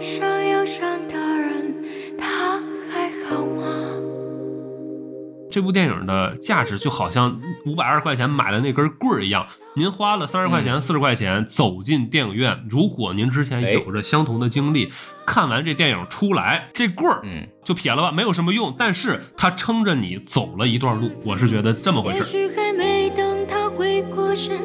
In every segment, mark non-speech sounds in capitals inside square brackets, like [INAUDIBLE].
上忧伤的人，他还好吗？这部电影的价值就好像五百二十块钱买的那根棍儿一样，您花了三十块钱、四十块钱走进电影院，如果您之前有着相同的经历，看完这电影出来，这棍儿嗯，就撇了吧，没有什么用，但是它撑着你走了一段路，我是觉得这么回事也。许还没等他回过神。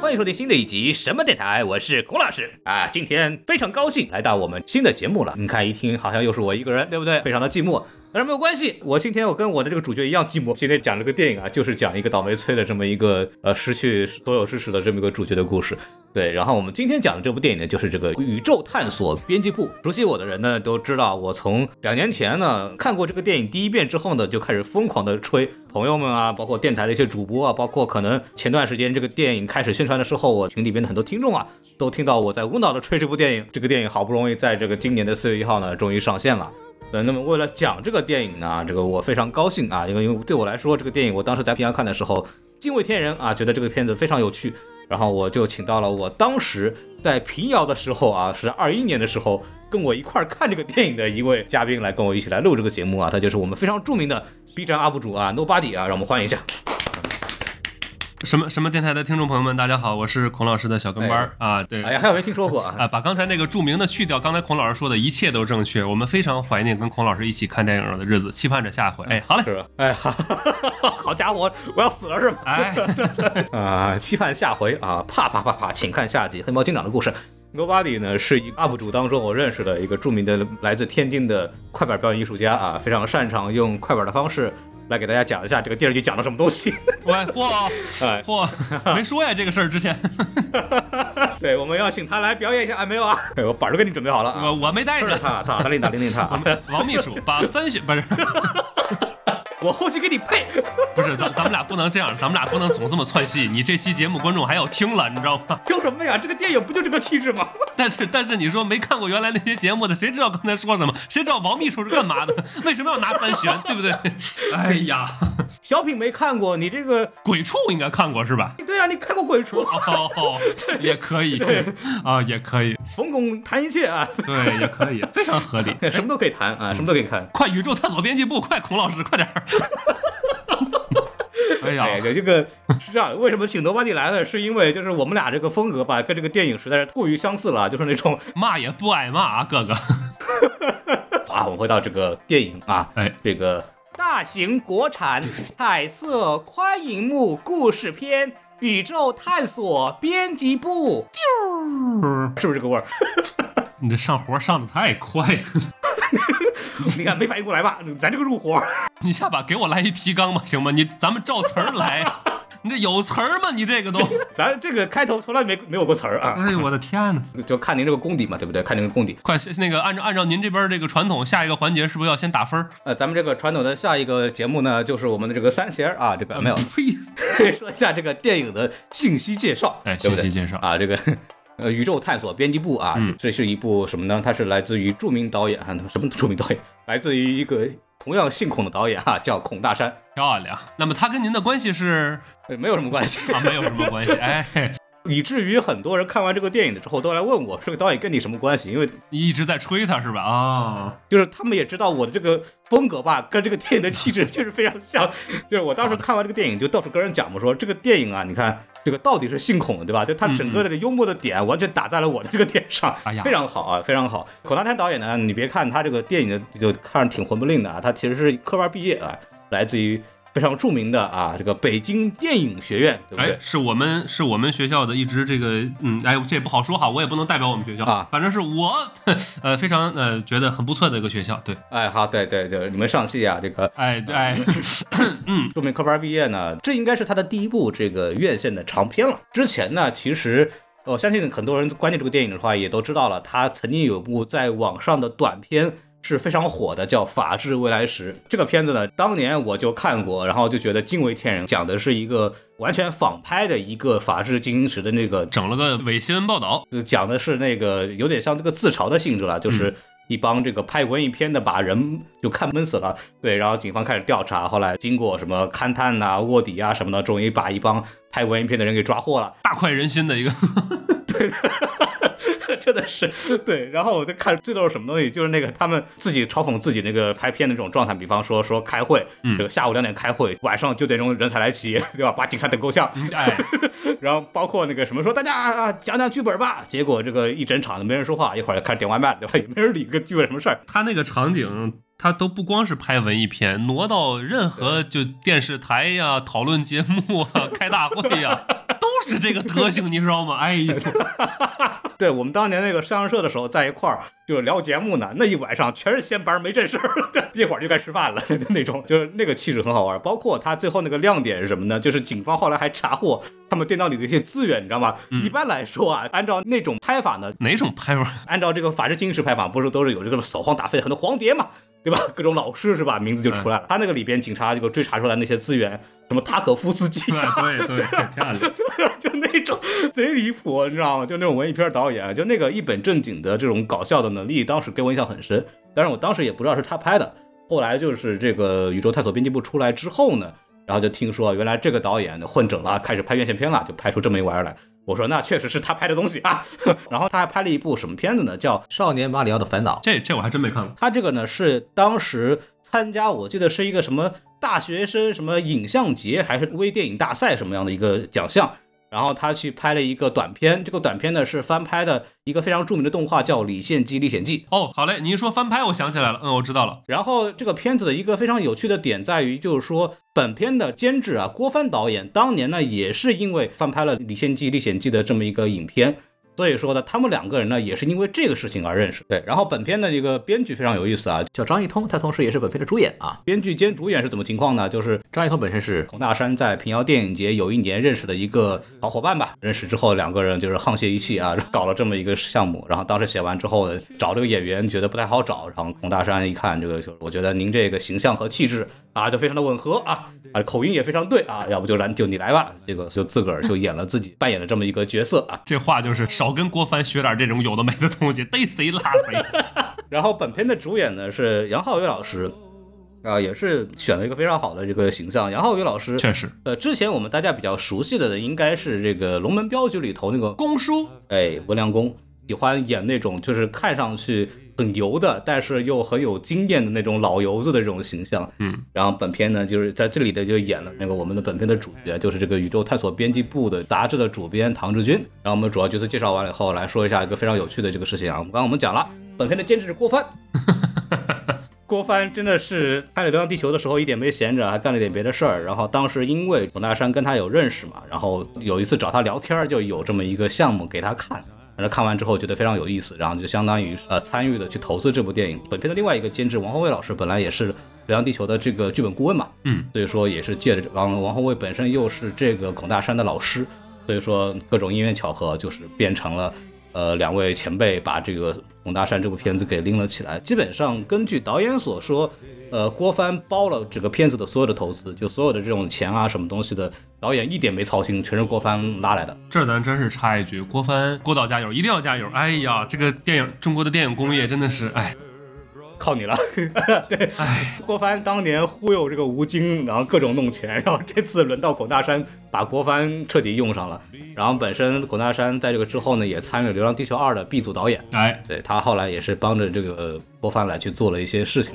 欢迎收听新的一集什么电台，我是孔老师啊。今天非常高兴来到我们新的节目了。你看一听好像又是我一个人，对不对？非常的寂寞。但是没有关系，我今天我跟我的这个主角一样寂寞。今天讲这个电影啊，就是讲一个倒霉催的这么一个呃失去所有支持的这么一个主角的故事。对，然后我们今天讲的这部电影呢，就是这个《宇宙探索编辑部》。熟悉我的人呢都知道，我从两年前呢看过这个电影第一遍之后呢，就开始疯狂的吹。朋友们啊，包括电台的一些主播啊，包括可能前段时间这个电影开始宣传的时候，我群里边的很多听众啊，都听到我在无脑的吹这部电影。这个电影好不容易在这个今年的四月一号呢，终于上线了。呃，那么为了讲这个电影呢，这个我非常高兴啊，因为因为对我来说，这个电影我当时在平遥看的时候惊为天人啊，觉得这个片子非常有趣，然后我就请到了我当时在平遥的时候啊，是二一年的时候跟我一块儿看这个电影的一位嘉宾来跟我一起来录这个节目啊，他就是我们非常著名的 B 站 UP 主啊，Nobody 啊，让我们欢迎一下。什么什么电台的听众朋友们，大家好，我是孔老师的小跟班儿啊，对。哎呀，还有没听说过啊？[LAUGHS] 啊，把刚才那个著名的去掉，刚才孔老师说的一切都正确。我们非常怀念跟孔老师一起看电影的日子，期盼着下回。哎，好嘞，是吧？哎，哈哈哈哈好家伙，我要死了是吧？哎，[LAUGHS] 啊，期盼下回啊！啪啪啪啪，请看下集《黑猫警长的故事》。Nobody 呢是一个 UP 主当中我认识的一个著名的来自天津的快板表演艺术家啊，非常擅长用快板的方式来给大家讲一下这个电视剧讲了什么东西。[LAUGHS] 喂，嚯哎，嚯，没说呀这个事儿之前，[LAUGHS] 对，我们要请他来表演一下啊，没有啊？哎我板儿都给你准备好了啊。我我没带着。他，他，他领他，领领他啊！王秘书把三选不是 [LAUGHS] 我后期给你配。[LAUGHS] 不是，咱咱们俩不能这样，咱们俩不能总这么窜戏。你这期节目观众还要听了，你知道吗？[LAUGHS] 听什么呀？这个电影不就这个气质吗？但是但是你说没看过原来那些节目的，谁知道刚才说什么？谁知道王秘书是干嘛的？[LAUGHS] 为什么要拿三弦？对不对？哎呀，小品没看过，你这个鬼畜应该看过是吧？对啊，你看过《鬼畜》？哦，也可以啊，也可以，冯巩谈一切啊，对，也可以，非常合理。什么都可以谈啊，什么都可以看。快宇宙探索编辑部，快孔老师，快点儿！[LAUGHS] 哎呀，哎，这个是这样，为什么请罗巴蒂来呢？是因为就是我们俩这个风格吧，跟这个电影实在是过于相似了，就是那种 [LAUGHS] 骂也不挨骂啊，哥哥。[LAUGHS] 啊，我们回到这个电影啊，哎，这个大型国产彩色宽银幕故事片《宇宙探索编辑部》，是不是这个味儿？你这上活上的太快了，[LAUGHS] 你看没反应过来吧？咱这个入活，[LAUGHS] 你下把给我来一提纲吧，行吗？你咱们照词儿来，[LAUGHS] 你这有词儿吗？你这个都，咱这个开头从来没没有过词儿啊，哎呦我的天呐！就看您这个功底嘛，对不对？看您的功底。快那个按照按照您这边这个传统，下一个环节是不是要先打分儿？呃，咱们这个传统的下一个节目呢，就是我们的这个三弦儿啊，这个没有呸！说一下这个电影的信息介绍，哎，信息介绍啊，这个呃宇宙探索编辑部啊，嗯这是一部什么呢？它是来自于著名导演啊，什么著名导演？来自于一个同样姓孔的导演啊，叫孔大山，漂亮。那么他跟您的关系是呃没有什么关系。啊，没有什么关系。哎，以至于很多人看完这个电影的之后都来问我，这个导演跟你什么关系？因为你一直在吹他是吧？啊，就是他们也知道我的这个风格吧，跟这个电影的气质确实非常像。就是我当时看完这个电影，就到处跟人讲嘛，说这个电影啊，你看这个到底是姓孔的，对吧？就他整个的幽默的点完全打在了我的这个点上，哎呀 [LAUGHS] 非常好啊，非常好。孔大山导演呢，你别看他这个电影的就看着挺混不吝的啊，他其实是科班毕业啊，来自于非常著名的啊这个北京电影学院，对不对哎，？是我们是我们学校的一直这个，嗯，哎，这也不好说哈，我也不能代表我们学校啊反正是我，[LAUGHS] 呃，非常呃觉得很不错的一个学校，对，哎，好，对对对，你们上戏啊，这个哎对 [LAUGHS] 嗯，著名科班毕业呢，这应该是他的第一部这个院线的长片了。之前呢，其实我相信很多人关注这个电影的话，也都知道了，他曾经有部在网上的短片。是非常火的，叫《法治未来时》这个片子呢，当年我就看过，然后就觉得惊为天人，讲的是一个完全仿拍的一个法治进行时的那个整了个伪新闻报道，就讲的是那个有点像这个自嘲的性质了，就是一帮这个拍文艺片的把人就看闷死了，对，然后警方开始调查，后来经过什么勘探呐、卧底啊什么的，终于把一帮拍文艺片的人给抓获了。大快人心的一个，[LAUGHS] [LAUGHS] 真的是对。然后我在看最逗是什么东西，就是那个他们自己嘲讽自己那个拍片的这种状态，比方说说开会，嗯这个下午两点开会，晚上九点钟人才来齐，对吧？把警察等够呛。哎，[LAUGHS] 然后包括那个什么说大家啊讲讲剧本吧，结果这个一整场都没人说话，一会儿就开始点外卖，对吧？也没人理个剧本什么事儿。他那个场景，他都不光是拍文艺片，挪到任何就电视台呀、讨论节目啊、开大会呀，[LAUGHS] 都是这个德行，你知道吗？哎呀，[LAUGHS] 对我们当年那个摄像社的时候，在一块儿就是聊节目呢，那一晚上全是闲班儿没正事儿，[LAUGHS] 一会儿就该吃饭了 [LAUGHS] 那种，就是那个气质很好玩。包括他最后那个亮点是什么呢？就是警方后来还查获他们电脑里的一些资源，你知道吗？一般来说啊，按照那种拍法呢，哪种拍法？按照这个法制进行时拍法，不是都是有这个扫黄打非很多黄碟嘛，对吧？各种老师是吧？名字就出来了。他那个里边警察这个追查出来那些资源，什么塔可夫斯基啊，对 [LAUGHS] 对对，漂亮。[LAUGHS] 就那种贼离谱，你知道吗？就那种文艺片导演，就那个一本正经的这种搞笑的能力，当时给我印象很深。但是我当时也不知道是他拍的。后来就是这个宇宙探索编辑部出来之后呢，然后就听说原来这个导演混整了，开始拍院线片了，就拍出这么一玩意儿来。我说那确实是他拍的东西啊。[LAUGHS] 然后他还拍了一部什么片子呢？叫《少年马里奥的烦恼》。这这我还真没看过。他这个呢是当时参加，我记得是一个什么大学生什么影像节还是微电影大赛什么样的一个奖项，然后他去拍了一个短片，这个短片呢是翻拍的一个非常著名的动画叫《李献计历险记》。哦，好嘞，你一说翻拍，我想起来了，嗯，我知道了。然后这个片子的一个非常有趣的点在于，就是说本片的监制啊郭帆导演当年呢也是因为翻拍了《李献计历险记》的这么一个影片。所以说呢，他们两个人呢也是因为这个事情而认识。对，然后本片的一个编剧非常有意思啊，叫张艺通，他同时也是本片的主演啊。编剧兼主演是怎么情况呢？就是张艺通本身是孔大山在平遥电影节有一年认识的一个好伙伴吧。认识之后，两个人就是沆瀣一气啊，搞了这么一个项目。然后当时写完之后呢，找这个演员觉得不太好找，然后孔大山一看这个，就我觉得您这个形象和气质啊，就非常的吻合啊，啊口音也非常对啊，要不就来就你来吧。这个就自个儿就演了自己扮演了这么一个角色啊。这话就是少跟郭帆学点这种有的没的东西，逮谁拉谁。[LAUGHS] 然后本片的主演呢是杨浩宇老师，啊、也是选了一个非常好的这个形象。杨浩宇老师，确实，呃，之前我们大家比较熟悉的呢，应该是这个《龙门镖局》里头那个，公叔哎，文良公，喜欢演那种就是看上去很油的，但是又很有经验的那种老油子的这种形象。嗯，然后本片呢，就是在这里的就演了那个我们的本片的主角，就是这个宇宙探索编辑部的杂志的主编唐志军。然后我们主要角色介绍完了以后，来说一下一个非常有趣的这个事情啊。刚刚我们讲了，本片的监制是郭帆。[LAUGHS] 郭帆真的是拍了《流浪地球》的时候一点没闲着，还干了点别的事儿。然后当时因为董大山跟他有认识嘛，然后有一次找他聊天，就有这么一个项目给他看。然后看完之后觉得非常有意思，然后就相当于呃参与的去投资这部电影。本片的另外一个监制王宏卫老师本来也是《流浪地球》的这个剧本顾问嘛，嗯，所以说也是借着王王宏卫本身又是这个孔大山的老师，所以说各种因缘巧合，就是变成了呃两位前辈把这个孔大山这部片子给拎了起来。基本上根据导演所说，呃，郭帆包了整个片子的所有的投资，就所有的这种钱啊什么东西的，导演一点没操心，全是郭帆拉来的。这咱真是插一句，郭帆郭导加油，一定要加油！哎呀，这个电影中国的电影工业真的是，哎，靠你了，[LAUGHS] 对，哎，郭帆当年忽悠这个吴京，然后各种弄钱，然后这次轮到孔大山把郭帆彻底用上了。然后本身孔大山在这个之后呢，也参与了《流浪地球二》的 B 组导演，哎，对他后来也是帮着这个呃郭帆来去做了一些事情，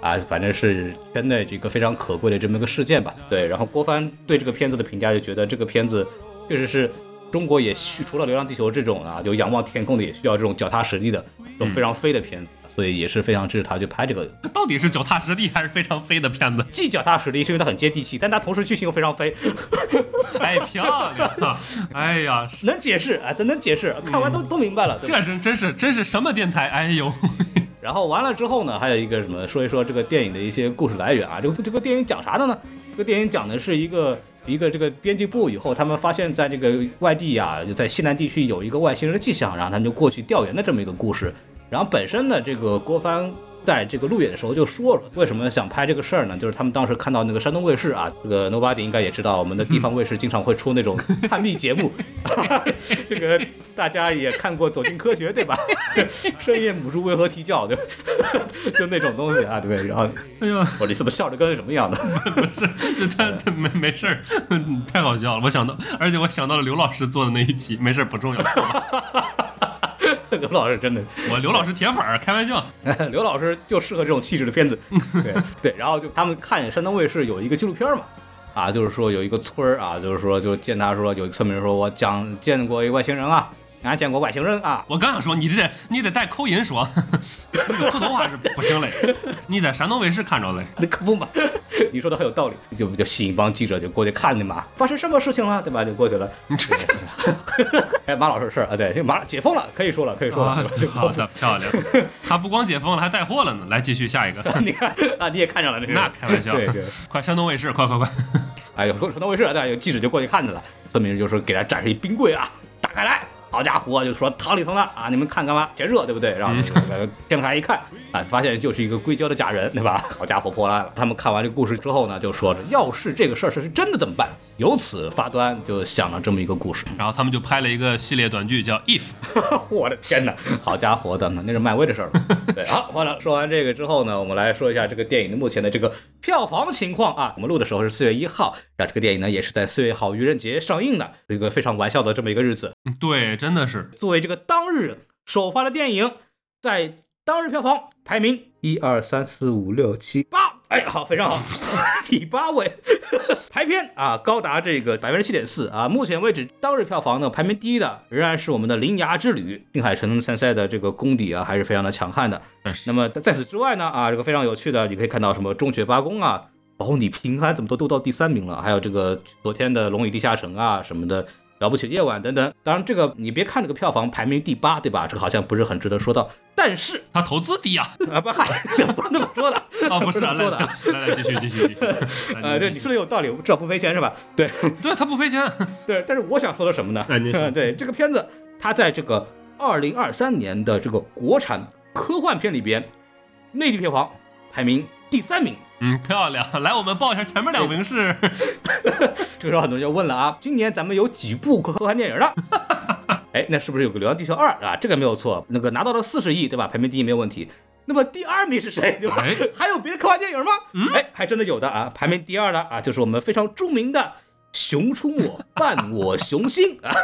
啊，反正是圈内这个非常可贵的这么一个事件吧。对，然后郭帆对这个片子的评价就觉得这个片子确实是中国也需除了《流浪地球》这种啊，有仰望天空的，也需要这种脚踏实地的这种非常飞的片子，所以也是非常支持他去拍这个。[LAUGHS] 到底是脚踏实地还是非常飞的片子？既脚踏实地，是因为它很接地气，但它同时剧情又非常飞，[LAUGHS] 哎，漂亮！哎呀，[LAUGHS] 能解释啊，咱能解释，看完都、都明白了。这是真是真是什么电台？哎呦，然后完了之后呢，还有一个什么，说一说这个电影的一些故事来源啊。这个这个电影讲啥的呢？这个电影讲的是一个一个这个编辑部以后，他们发现在这个外地啊、在西南地区有一个外星人的迹象，然后他们就过去调研的这么一个故事。然后本身呢，这个郭帆在这个路演的时候就说了，为什么想拍这个事儿呢？就是他们当时看到那个山东卫视啊，这个 Nobody 应该也知道，我们的地方卫视经常会出那种 [LAUGHS] 探秘节目，[LAUGHS] 这个大家也看过《走进科学》对吧？[LAUGHS] 深夜母猪为何啼叫？对吧？就那种东西啊，对？然后哎呀，我你怎么笑着跟什么一样的？不是，这他他没没事儿，太好笑了。我想到，而且我想到了刘老师做的那一期，没事儿不重要。[LAUGHS] 刘老师真的，我刘老师铁粉儿，开玩笑。[LAUGHS] 刘老师就适合这种气质的片子。[LAUGHS] 对对，然后就他们看山东卫视有一个纪录片嘛，啊，就是说有一个村儿啊，就是说就见他说有一个村民说，我讲见过一个外星人啊。俺见过外星人啊！我刚想说，你这得你得带口音说，[LAUGHS] 那个普通话是不行嘞。你在山东卫视看着嘞，[LAUGHS] 那可不嘛。你说的很有道理，就就吸引一帮记者就过去看的嘛。发生什么事情了，对吧？就过去了。你这这哎，马老师是啊，对，这马解封了，可以说了，可以说了。好的，漂亮。[LAUGHS] 他不光解封了，还带货了呢。来，继续下一个。你看啊，你也看上了，那开玩笑。对对，快山东卫视，快快快！哎呦，山东卫视对，有记者就过去看去了。村民就是给他展示一冰柜啊，打开来。好家伙，就说汤里头了啊，你们看干嘛？嫌热对不对？然后电视台一看啊，发现就是一个硅胶的假人，对吧？[LAUGHS] 好家伙，破烂了。他们看完这个故事之后呢，就说着，要是这个事儿是真的怎么办？由此发端，就想了这么一个故事。然后他们就拍了一个系列短剧，叫《If [LAUGHS]》。我的天哪，好家伙的，那是漫威的事儿了。对，好，完了。说完这个之后呢，我们来说一下这个电影的目前的这个票房情况啊。我们录的时候是四月一号，然后这个电影呢也是在四月好愚人节上映的，一个非常玩笑的这么一个日子。对，真的是作为这个当日首发的电影，在当日票房排名一二三四五六七八，哎，好，非常好，[LAUGHS] 第八位，[LAUGHS] 排片啊高达这个百分之七点四啊，目前为止当日票房呢排名第一的仍然是我们的《铃芽之旅》，定海诚参赛的这个功底啊还是非常的强悍的。那么在此之外呢啊，这个非常有趣的，你可以看到什么《中学八公》啊，保你平安怎么都都到第三名了，还有这个昨天的《龙与地下城》啊什么的。了不起夜晚等等，当然这个你别看这个票房排名第八，对吧？这个好像不是很值得说到，但是他投资低啊啊不嗨，不是那么说的啊，[LAUGHS] 不是这么说的。来来继续继续继续，[LAUGHS] 呃，对，你说的有道理，至少不赔钱是吧？对 [LAUGHS] 对，他不赔钱。对，但是我想说的什么呢？对这个片子，它在这个二零二三年的这个国产科幻片里边，内地票房排名第三名。[LAUGHS] 嗯，漂亮！[LAUGHS] 来，我们报一下前面两名是。[LAUGHS] 这个时候很多人就问了啊，今年咱们有几部科幻电影了？哎，那是不是有个《流浪地球二》啊？这个没有错，那个拿到了四十亿，对吧？排名第一没有问题。那么第二名是谁？对吧？还有别的科幻电影吗？哎，还真的有的啊！排名第二的啊，就是我们非常著名的《熊出没伴我雄心》啊。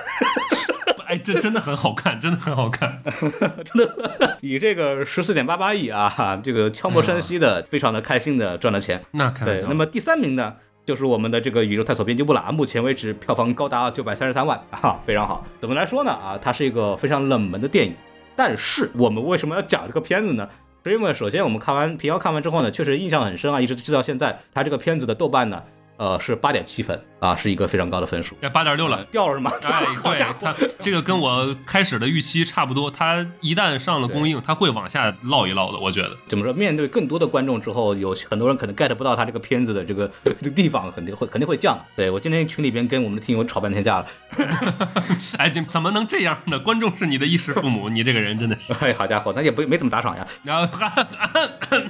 哎，这真的很好看，真的很好看，[LAUGHS] 真的 [LAUGHS] 以这个十四点八八亿啊，这个悄无声息的，非常的开心的赚了钱。那对，那么第三名呢，就是我们的这个宇宙探索编辑部了啊，目前为止票房高达九百三十三万啊，非常好。怎么来说呢？啊，它是一个非常冷门的电影，但是我们为什么要讲这个片子呢？是因为首先我们看完平遥看完之后呢，确实印象很深啊，一直记到现在。它这个片子的豆瓣呢。呃，是八点七分啊，是一个非常高的分数。哎，八点六了，掉了是吗？哎，[LAUGHS] 对，它这个跟我开始的预期差不多。它一旦上了公映，它会往下落一落的。我觉得，怎么说？面对更多的观众之后，有很多人可能 get 不到他这个片子的这个这个地方，肯定会肯定会降。对我今天群里边跟我们的听友吵半天架了。[LAUGHS] [LAUGHS] 哎，怎么能这样呢？观众是你的衣食父母，你这个人真的是。哎，好家伙，那也不没怎么打赏呀。然后，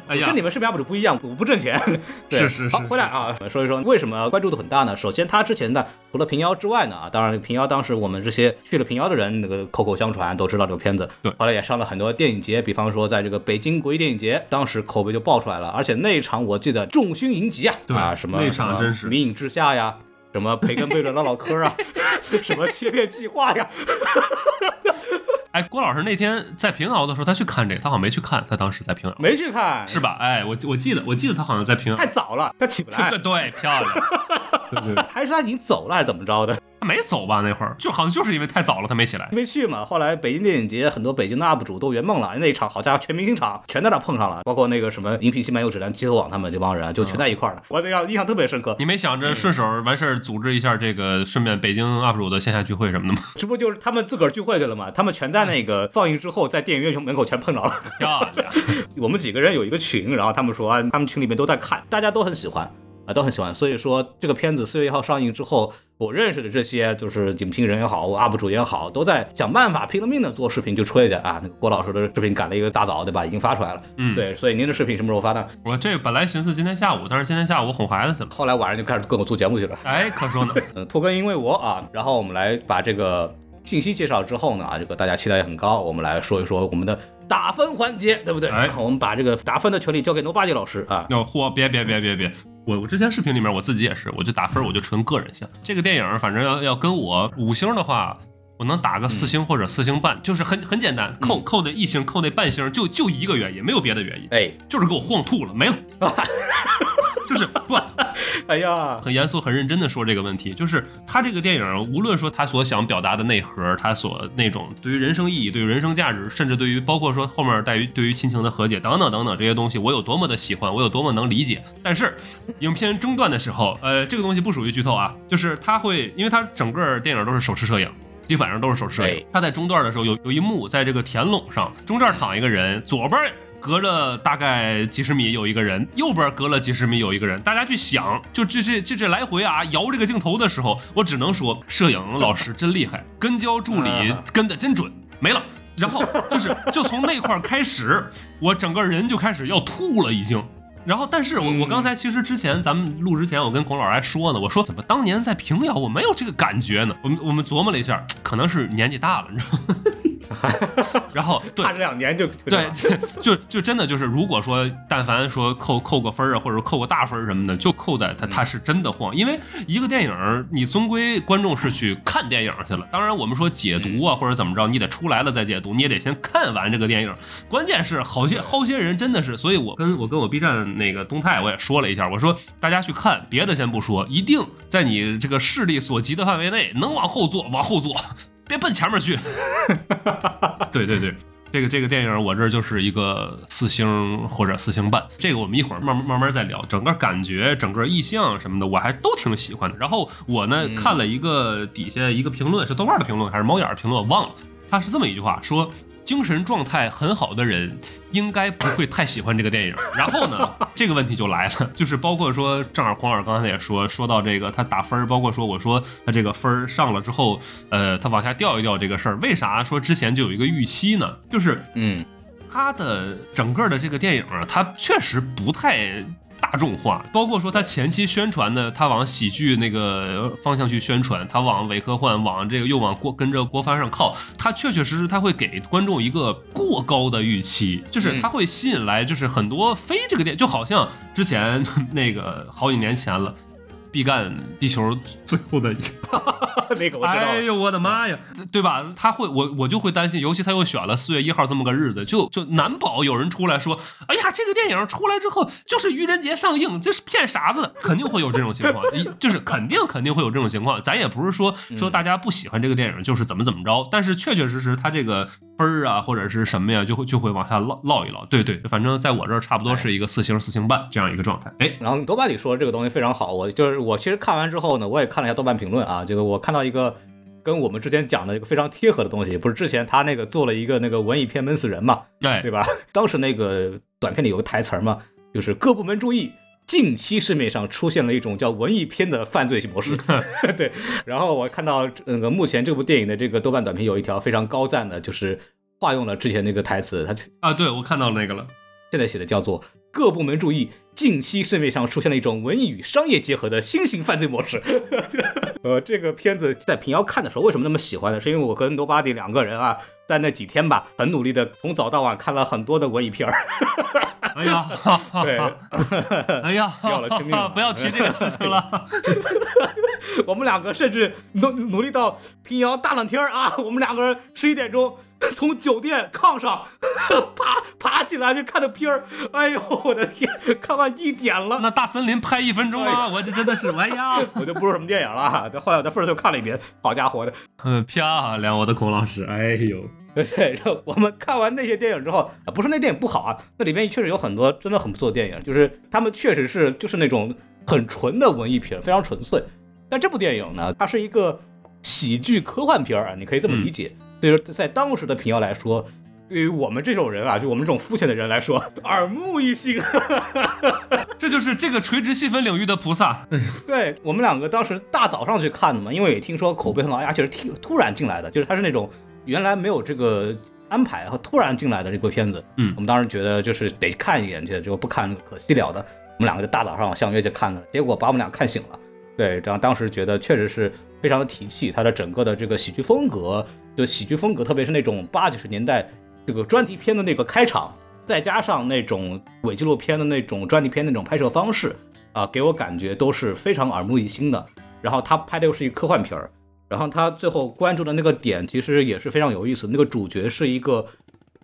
哎呀，跟你们视频 UP 主不一样，我不挣钱。是是是。好，回来啊，说一说为什么关注度很大呢？首先，他之前的除了平遥之外呢，啊，当然平遥当时我们这些去了平遥的人，那个口口相传都知道这个片子。对，后来也上了很多电影节，比方说在这个北京国际电影节，当时口碑就爆出来了。而且那一场我记得众星云集啊，对啊，什么那场真是迷影之下呀，什么培根贝伦唠唠嗑啊，[LAUGHS] 什么切片计划呀。哎，郭老师那天在平遥的时候，他去看这个，他好像没去看，他当时在平遥没去看，是吧？哎，我我记得，我记得他好像在平遥，太早了，他起不来。[LAUGHS] 对，漂亮。对对，[LAUGHS] 还是他已经走了，还是怎么着的？他没走吧？那会儿就好像就是因为太早了，他没起来，没去嘛。后来北京电影节很多北京的 UP 主都圆梦了，那一场好家伙，全明星场全在那碰上了，包括那个什么荧屏新漫游质量集合网他们这帮人就全在一块儿了。我这样印象特别深刻。你没想着顺手完事儿组织一下这个顺便北京 UP 主的线下聚会什么的吗？[LAUGHS] 这不就是他们自个儿聚会去了吗？他们全在那个放映之后，在电影院门口全碰着了。[LAUGHS] 我们几个人有一个群，然后他们说他们群里面都在看，大家都很喜欢。啊，都很喜欢，所以说这个片子四月一号上映之后，我认识的这些就是影评人也好我，UP 主也好，都在想办法拼了命的做视频就吹的啊。那个郭老师的视频赶了一个大早，对吧？已经发出来了。嗯，对，所以您的视频什么时候发呢？我这本来寻思今天下午，但是今天下午我哄孩子去了，后来晚上就开始跟我做节目去了。哎，可说呢。[LAUGHS] 嗯，拖更因为我啊，然后我们来把这个信息介绍之后呢，啊，这个大家期待也很高，我们来说一说我们的打分环节，对不对？哎，我们把这个打分的权利交给 Nobody 老师啊。要嚯，别别别别别。我我之前视频里面我自己也是，我就打分，我就纯个人项。这个电影反正要要跟我五星的话，我能打个四星或者四星半，就是很很简单，扣扣那一星，扣那半星，就就一个原因，没有别的原因，哎，就是给我晃吐了，没了。[LAUGHS] 就是 [LAUGHS] 不，哎呀，很严肃、很认真的说这个问题，就是他这个电影，无论说他所想表达的内核，他所那种对于人生意义、对于人生价值，甚至对于包括说后面带于对于亲情的和解等等等等这些东西，我有多么的喜欢，我有多么能理解。但是影片中断的时候，呃，这个东西不属于剧透啊，就是他会，因为他整个电影都是手持摄影。基本上都是手持摄影。他在中段的时候有有一幕，在这个田垄上，中间躺一个人，左边。隔着大概几十米有一个人，右边隔了几十米有一个人。大家去想，就这这这这来回啊，摇这个镜头的时候，我只能说，摄影老师真厉害，跟焦助理跟的真准。没了，然后就是就从那块开始，我整个人就开始要吐了，已经。然后，但是我我刚才其实之前咱们录之前，我跟孔老师还说呢，我说怎么当年在平遥我没有这个感觉呢？我们我们琢磨了一下，可能是年纪大了，你知道吗？[LAUGHS] 然后差这两年就对，就就真的就是，如果说但凡说扣扣个分啊，或者扣个大分什么的，就扣在他他是真的晃，因为一个电影你终归观众是去看电影去了。当然我们说解读啊或者怎么着，你得出来了再解读，你也得先看完这个电影。关键是好些好些人真的是，所以我跟我跟我 B 站那个动态我也说了一下，我说大家去看别的先不说，一定在你这个视力所及的范围内，能往后坐往后坐。别奔前面去，[LAUGHS] 对对对，这个这个电影我这就是一个四星或者四星半，这个我们一会儿慢慢慢慢再聊。整个感觉、整个意象什么的，我还都挺喜欢的。然后我呢看了一个底下一个评论，是豆瓣的评论还是猫眼的评论，我忘了。他是这么一句话说。精神状态很好的人应该不会太喜欢这个电影。然后呢，[LAUGHS] 这个问题就来了，[LAUGHS] 就是包括说，正好黄老师刚才也说，说到这个他打分，包括说我说他这个分上了之后，呃，他往下掉一掉这个事儿，为啥说之前就有一个预期呢？就是嗯，他的整个的这个电影啊，他确实不太。大众化，包括说他前期宣传的，他往喜剧那个方向去宣传，他往伪科幻，往这个又往郭跟着郭帆上靠，他确确实实他会给观众一个过高的预期，就是他会吸引来就是很多非这个电，就好像之前那个好几年前了。毕赣地球最后的一个，[LAUGHS] 那个我知道。哎呦我的妈呀，对吧？他会，我我就会担心，尤其他又选了四月一号这么个日子，就就难保有人出来说，哎呀，这个电影出来之后就是愚人节上映，这是骗傻子的，肯定会有这种情况，就是肯定肯定会有这种情况。咱也不是说说大家不喜欢这个电影，就是怎么怎么着，但是确确实实他这个分儿啊或者是什么呀，就会就会往下落落一落。对对，反正在我这儿差不多是一个四星四星半这样一个状态。哎，然后豆瓣里说这个东西非常好，我就是。我其实看完之后呢，我也看了一下豆瓣评论啊，这个我看到一个跟我们之前讲的一个非常贴合的东西，不是之前他那个做了一个那个文艺片闷死人嘛，对对吧？当时那个短片里有个台词嘛，就是各部门注意，近期市面上出现了一种叫文艺片的犯罪模式。[LAUGHS] 对，然后我看到那个目前这部电影的这个豆瓣短评有一条非常高赞的，就是化用了之前那个台词，他啊，对我看到那个了，现在写的叫做各部门注意。近期市面上出现了一种文艺与商业结合的新型犯罪模式。[LAUGHS] 呃，这个片子在平遥看的时候，为什么那么喜欢呢？是因为我跟罗巴迪两个人啊，在那几天吧，很努力的从早到晚看了很多的文艺片儿。哎呀，对，哎呀，[LAUGHS] 要了亲命，不要提这个事情了。[LAUGHS] 我们两个甚至努努力到平遥大冷天啊，我们两个人十一点钟。[LAUGHS] 从酒店炕上 [LAUGHS] 爬爬起来就看着片儿，哎呦我的天，看完一点了。那大森林拍一分钟啊，我这真的是，哎呀，[LAUGHS] 我就不说什么电影了。后来我在份儿又看了一遍，好家伙的，嗯，漂亮，我的孔老师，哎呦，对，我们看完那些电影之后，不是那电影不好啊，那里面确实有很多真的很不错的电影，就是他们确实是就是那种很纯的文艺片，非常纯粹。但这部电影呢，它是一个喜剧科幻片啊，你可以这么理解。所以说，在当时的平遥来说，对于我们这种人啊，就我们这种肤浅的人来说，耳目一新。[LAUGHS] 这就是这个垂直细分领域的菩萨。[LAUGHS] 对我们两个当时大早上去看的嘛，因为也听说口碑很好，而且是突突然进来的，就是他是那种原来没有这个安排和突然进来的这部片子。嗯，我们当时觉得就是得看一眼去，就不看可惜了的。我们两个就大早上相约去看了，结果把我们俩看醒了。对，然后当时觉得确实是非常的提气，他的整个的这个喜剧风格。就喜剧风格，特别是那种八九十年代这个专题片的那个开场，再加上那种伪纪录片的那种专题片那种拍摄方式啊，给我感觉都是非常耳目一新的。然后他拍的又是一个科幻片儿，然后他最后关注的那个点其实也是非常有意思，那个主角是一个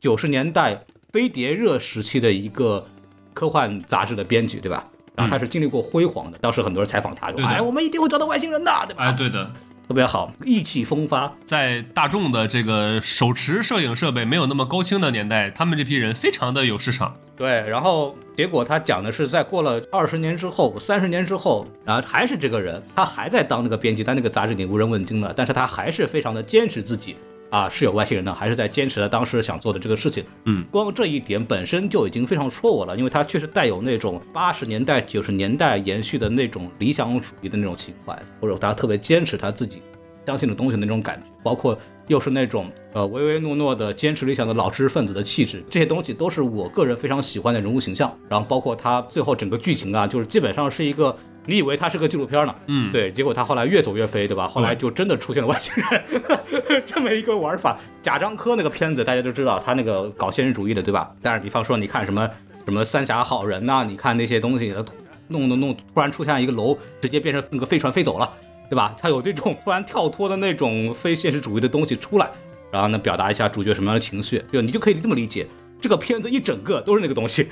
九十年代飞碟热时期的一个科幻杂志的编辑，对吧？然后他是经历过辉煌的，当时很多人采访他说：“对的哎，我们一定会找到外星人的，对吧？”哎，对的，特别好，意气风发。在大众的这个手持摄影设备没有那么高清的年代，他们这批人非常的有市场。对，然后结果他讲的是在过了二十年之后、三十年之后，啊，还是这个人，他还在当那个编辑，但那个杂志已经无人问津了，但是他还是非常的坚持自己啊是有外星人呢，还是在坚持他当时想做的这个事情。嗯，光这一点本身就已经非常戳我了，因为他确实带有那种八十年代、九十年代延续的那种理想主义的那种情怀，或者他特别坚持他自己相信的东西的那种感觉，包括又是那种呃唯唯诺诺的坚持理想的老知识分子的气质，这些东西都是我个人非常喜欢的人物形象。然后包括他最后整个剧情啊，就是基本上是一个。你以为他是个纪录片呢，嗯，对，结果他后来越走越飞，对吧？后来就真的出现了外星人 [LAUGHS] 这么一个玩法。贾樟柯那个片子大家都知道，他那个搞现实主义的，对吧？但是比方说你看什么什么三峡好人呐、你看那些东西，他弄弄弄，突然出现一个楼，直接变成那个飞船飞走了，对吧？他有这种突然跳脱的那种非现实主义的东西出来，然后呢，表达一下主角什么样的情绪，就你就可以这么理解，这个片子一整个都是那个东西。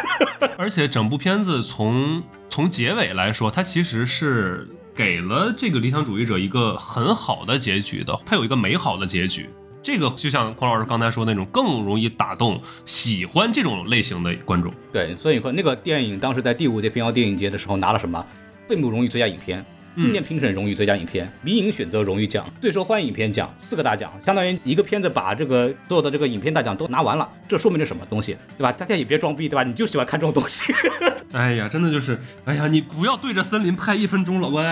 [LAUGHS] 而且整部片子从从结尾来说，它其实是给了这个理想主义者一个很好的结局的，它有一个美好的结局。这个就像孔老师刚才说那种，更容易打动喜欢这种类型的观众。对，所以说那个电影当时在第五届平遥电影节的时候拿了什么？费穆荣誉最佳影片。今年评审荣誉最佳影片、迷影选择荣誉奖、最受欢迎影片奖四个大奖，相当于一个片子把这个所有的这个影片大奖都拿完了。这说明了什么东西，对吧？大家也别装逼，对吧？你就喜欢看这种东西。[LAUGHS] 哎呀，真的就是，哎呀，你不要对着森林拍一分钟了，喂。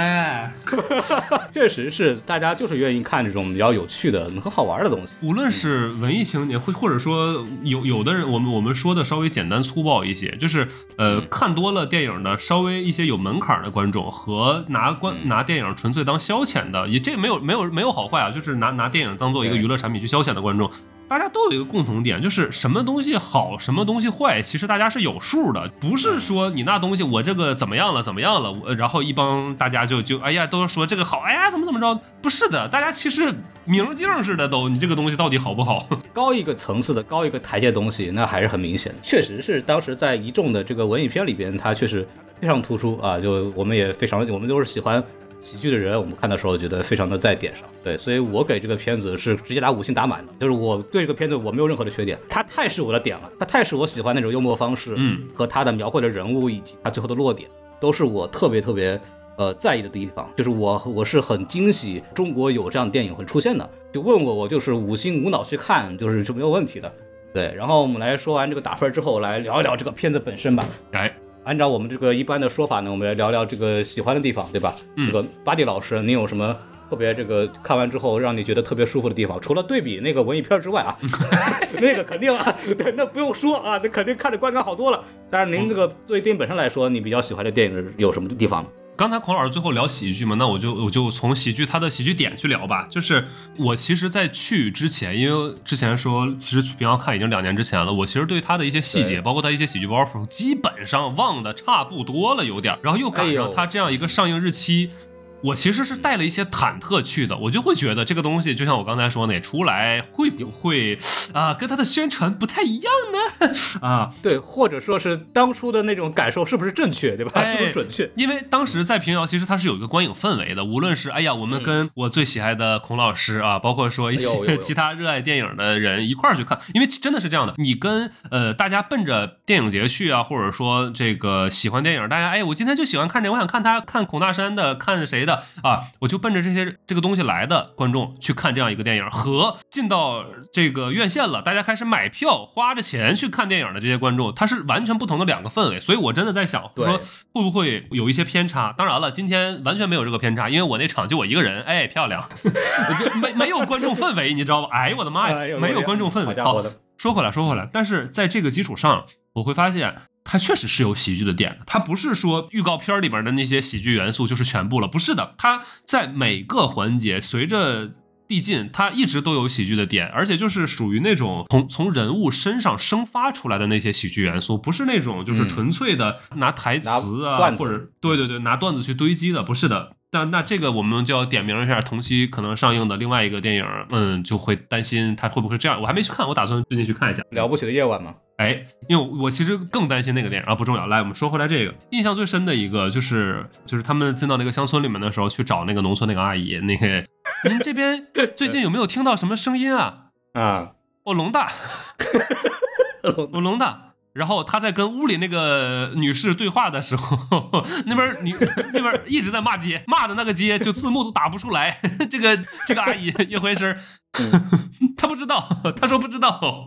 [LAUGHS] 确实是，大家就是愿意看这种比较有趣的、很好玩的东西。无论是文艺青年，或或者说有有的人，我们我们说的稍微简单粗暴一些，就是呃，看多了电影的稍微一些有门槛的观众和拿观拿电影纯粹当消遣的，也这没有没有没有好坏啊，就是拿拿电影当做一个娱乐产品去消遣的观众。大家都有一个共同点，就是什么东西好，什么东西坏，其实大家是有数的，不是说你那东西我这个怎么样了，怎么样了，我然后一帮大家就就哎呀都说这个好，哎呀怎么怎么着，不是的，大家其实明镜似的都，你这个东西到底好不好？[LAUGHS] 高一个层次的、高一个台阶的东西，那还是很明显的。确实是当时在一众的这个文艺片里边，它确实非常突出啊。就我们也非常，我们都是喜欢喜剧的人，我们看的时候觉得非常的在点上。对，所以我给这个片子是直接打五星打满的，就是我对这个片子我没有任何的缺点，它太是我的点了，它太是我喜欢那种幽默方式，嗯，和它的描绘的人物以及它最后的落点，都是我特别特别。呃，在意的地方就是我，我是很惊喜中国有这样的电影会出现的。就问我，我就是五星无脑去看，就是是没有问题的。对，然后我们来说完这个打分之后，来聊一聊这个片子本身吧。哎，按照我们这个一般的说法呢，我们来聊聊这个喜欢的地方，对吧？嗯这个巴蒂老师，你有什么特别这个看完之后让你觉得特别舒服的地方？除了对比那个文艺片之外啊，[LAUGHS] 那个肯定啊，对，那不用说啊，那肯定看着观感好多了。但是您这个作为电影本身来说，你比较喜欢的电影有什么地方呢？刚才孔老师最后聊喜剧嘛，那我就我就从喜剧它的喜剧点去聊吧。就是我其实，在去之前，因为之前说其实平遥看已经两年之前了，我其实对他的一些细节，包括他一些喜剧包袱，基本上忘的差不多了，有点儿。然后又赶上他这样一个上映日期。我其实是带了一些忐忑去的，我就会觉得这个东西，就像我刚才说那，出来会不会啊，跟他的宣传不太一样呢？[LAUGHS] 啊，对，或者说是当初的那种感受是不是正确，对吧？哎是不是准确？因为当时在平遥，其实它是有一个观影氛围的，无论是哎呀，我们跟我最喜爱的孔老师啊，包括说一些 [LAUGHS] 其他热爱电影的人一块儿去看，因为真的是这样的，你跟呃大家奔着电影节去啊，或者说这个喜欢电影，大家哎，我今天就喜欢看这个，我想看他看孔大山的，看谁的啊，我就奔着这些这个东西来的观众去看这样一个电影，和进到这个院线了，大家开始买票花着钱去看电影的这些观众，他是完全不同的两个氛围，所以我真的在想对说。会不会有一些偏差？当然了，今天完全没有这个偏差，因为我那场就我一个人，哎，漂亮，[LAUGHS] 就没没有观众氛围，你知道吧？哎，我的妈呀，没有观众氛围。好说回来，说回来，但是在这个基础上，我会发现它确实是有喜剧的点的，它不是说预告片里边的那些喜剧元素就是全部了，不是的，它在每个环节随着。递进，它一直都有喜剧的点，而且就是属于那种从从人物身上生发出来的那些喜剧元素，不是那种就是嗯纯粹的拿台词啊，或者对对对拿段子去堆积的，不是的。但那这个我们就要点名一下同期可能上映的另外一个电影，嗯，就会担心它会不会这样。我还没去看，我打算最近去看一下。了不起的夜晚嘛，哎，因为我其实更担心那个电影啊，不重要。来，我们说回来这个，印象最深的一个就是就是他们进到那个乡村里面的时候，去找那个农村那个阿姨，那个您这边最近有没有听到什么声音啊？[LAUGHS] 啊，哦，龙大，我，[LAUGHS] 龙大。然后他在跟屋里那个女士对话的时候，[LAUGHS] 那边女 [LAUGHS] 那边一直在骂街，骂的那个街就字幕都打不出来。[LAUGHS] 这个这个阿姨一回身，她不知道，她说不知道，